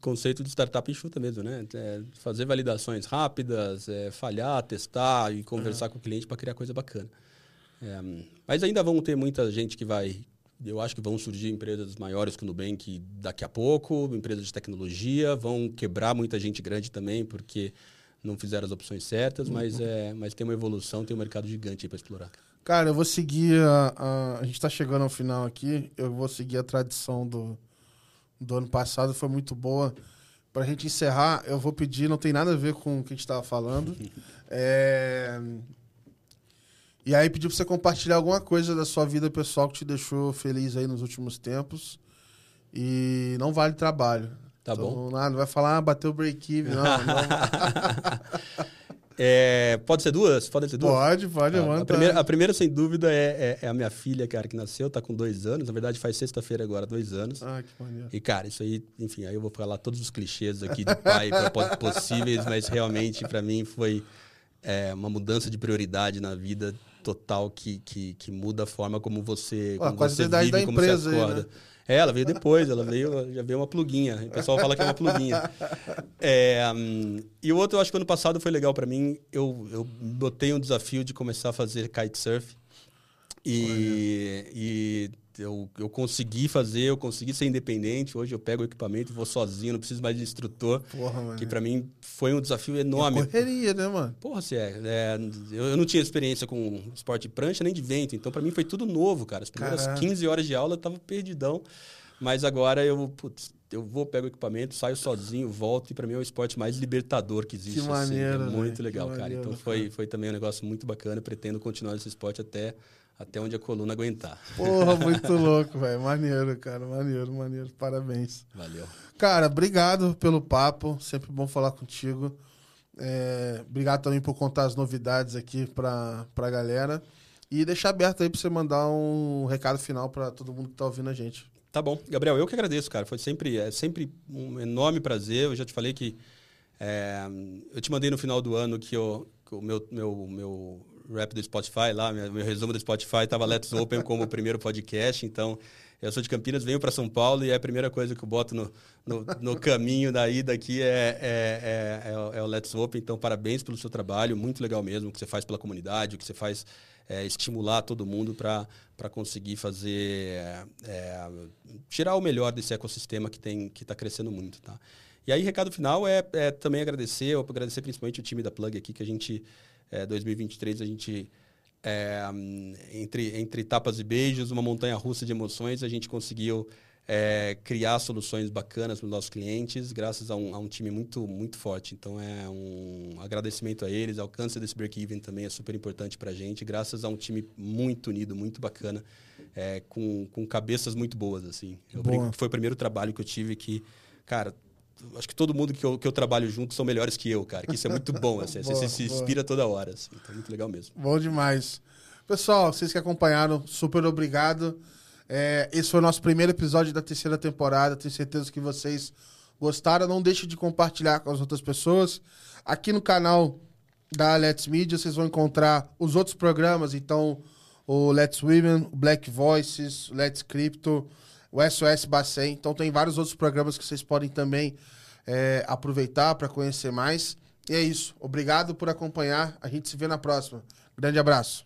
A: conceito de startup enxuta mesmo, né? É fazer validações rápidas, é, falhar, testar e conversar com o cliente para criar coisa bacana. É, mas ainda vão ter muita gente que vai. Eu acho que vão surgir empresas maiores que o Nubank daqui a pouco, empresas de tecnologia, vão quebrar muita gente grande também, porque não fizeram as opções certas, mas, é, mas tem uma evolução, tem um mercado gigante para explorar.
B: Cara, eu vou seguir a, a. A gente tá chegando ao final aqui. Eu vou seguir a tradição do, do ano passado, foi muito boa. Pra gente encerrar, eu vou pedir, não tem nada a ver com o que a gente tava falando. <laughs> É, E aí pedir pra você compartilhar alguma coisa da sua vida pessoal que te deixou feliz aí nos últimos tempos. E não vale trabalho.
A: Tá
B: Então,
A: bom?
B: Não, não vai falar, ah, bateu o break-even. Não, não. <laughs>
A: É, pode ser duas? Podem ser duas?
B: pode, pode, manda.
A: a, primeira, a primeira, sem dúvida, é, é- é a minha filha, cara, que nasceu, tá com dois anos. Na verdade, faz sexta-feira agora, dois anos.
B: Ah, que maneiro.
A: E, cara, isso aí, enfim, aí eu vou falar todos os clichês aqui de pai possíveis, mas realmente, pra mim, foi é, uma mudança de prioridade na vida total que, que, que muda a forma como você,
B: Pô,
A: como você vive,
B: da
A: como
B: empresa
A: você
B: aí,
A: acorda.
B: né?
A: É, ela veio depois, ela veio, já veio uma pluguinha. O pessoal fala que é uma pluguinha. É, hum, e o outro, eu acho que ano passado foi legal para mim. Eu, eu botei um desafio de começar a fazer kitesurf. E, e eu, eu consegui fazer, eu consegui ser independente. Hoje eu pego o equipamento e vou sozinho, não preciso mais de instrutor.
B: Porra, mano.
A: Que para mim foi um desafio enorme.
B: Correria, né, mano?
A: Porra, se é, é, eu, não tinha experiência com esporte de prancha nem de vento, então para mim foi tudo novo, cara. As primeiras
B: Caraca.
A: 15 horas de aula eu tava perdidão, mas agora eu, putz, eu vou, pego o equipamento, saio sozinho, volto e para mim é o esporte mais libertador que existe.
B: Que
A: assim,
B: maneiro,
A: é
B: velho,
A: muito
B: que
A: legal, cara.
B: maneiro,
A: Então foi, foi também um negócio muito bacana. Pretendo continuar esse esporte até, até onde a coluna aguentar.
B: Porra, <laughs> muito louco, velho. Maneiro, cara. Maneiro, maneiro. Parabéns.
A: Valeu.
B: Cara, obrigado pelo papo. Sempre bom falar contigo. É, obrigado também por contar as novidades aqui pra, pra galera. E deixar aberto aí pra você mandar um recado final pra todo mundo que tá ouvindo a gente.
A: Tá bom. Gabriel, eu que agradeço, cara. Foi sempre, é sempre um enorme prazer. Eu já te falei que é, eu te mandei no final do ano que, eu, que o meu, meu, meu rap do Spotify lá, meu, resumo do Spotify estava Let's Open como o primeiro podcast. Então, eu sou de Campinas, venho para São Paulo e é a primeira coisa que eu boto no, no, no caminho da ida aqui é, é, é, é, o- é Let's Open. Então, parabéns pelo seu trabalho. Muito legal mesmo o que você faz pela comunidade, o que você faz é, estimular todo mundo para conseguir fazer é, é, tirar o melhor desse ecossistema que tem que está crescendo muito, tá? E aí, recado final é, é também agradecer, agradecer principalmente o time da Plug aqui, que a gente, é, 2023, a gente, é, hum, entre, entre tapas e beijos, uma montanha russa de emoções, a gente conseguiu é, criar soluções bacanas para os nossos clientes, graças a um, a um time muito, muito forte. Então, é um agradecimento a eles, o alcance desse break-even também é super importante para a gente, graças a um time muito unido, muito bacana, é, com, com cabeças muito boas, assim.
B: Boa.
A: brinco foi o primeiro trabalho que eu tive que, cara, acho que todo mundo que eu, que eu trabalho junto são melhores que eu, cara. Que isso é muito bom, assim.
B: Boa,
A: você se
B: boa.
A: inspira toda hora, assim. Então, muito legal mesmo.
B: Bom demais. Pessoal, vocês que acompanharam, super obrigado. É, esse foi o nosso primeiro episódio da terceira temporada. Tenho certeza que vocês gostaram. Não deixe de compartilhar com as outras pessoas. Aqui no canal da Let's Media, vocês vão encontrar os outros programas. Então, o Let's Women, o Black Voices, o Let's Crypto, o SOS Bacen. Então, tem vários outros programas que vocês podem também é, aproveitar para conhecer mais. E é isso. Obrigado por acompanhar. A gente se vê na próxima. Grande abraço.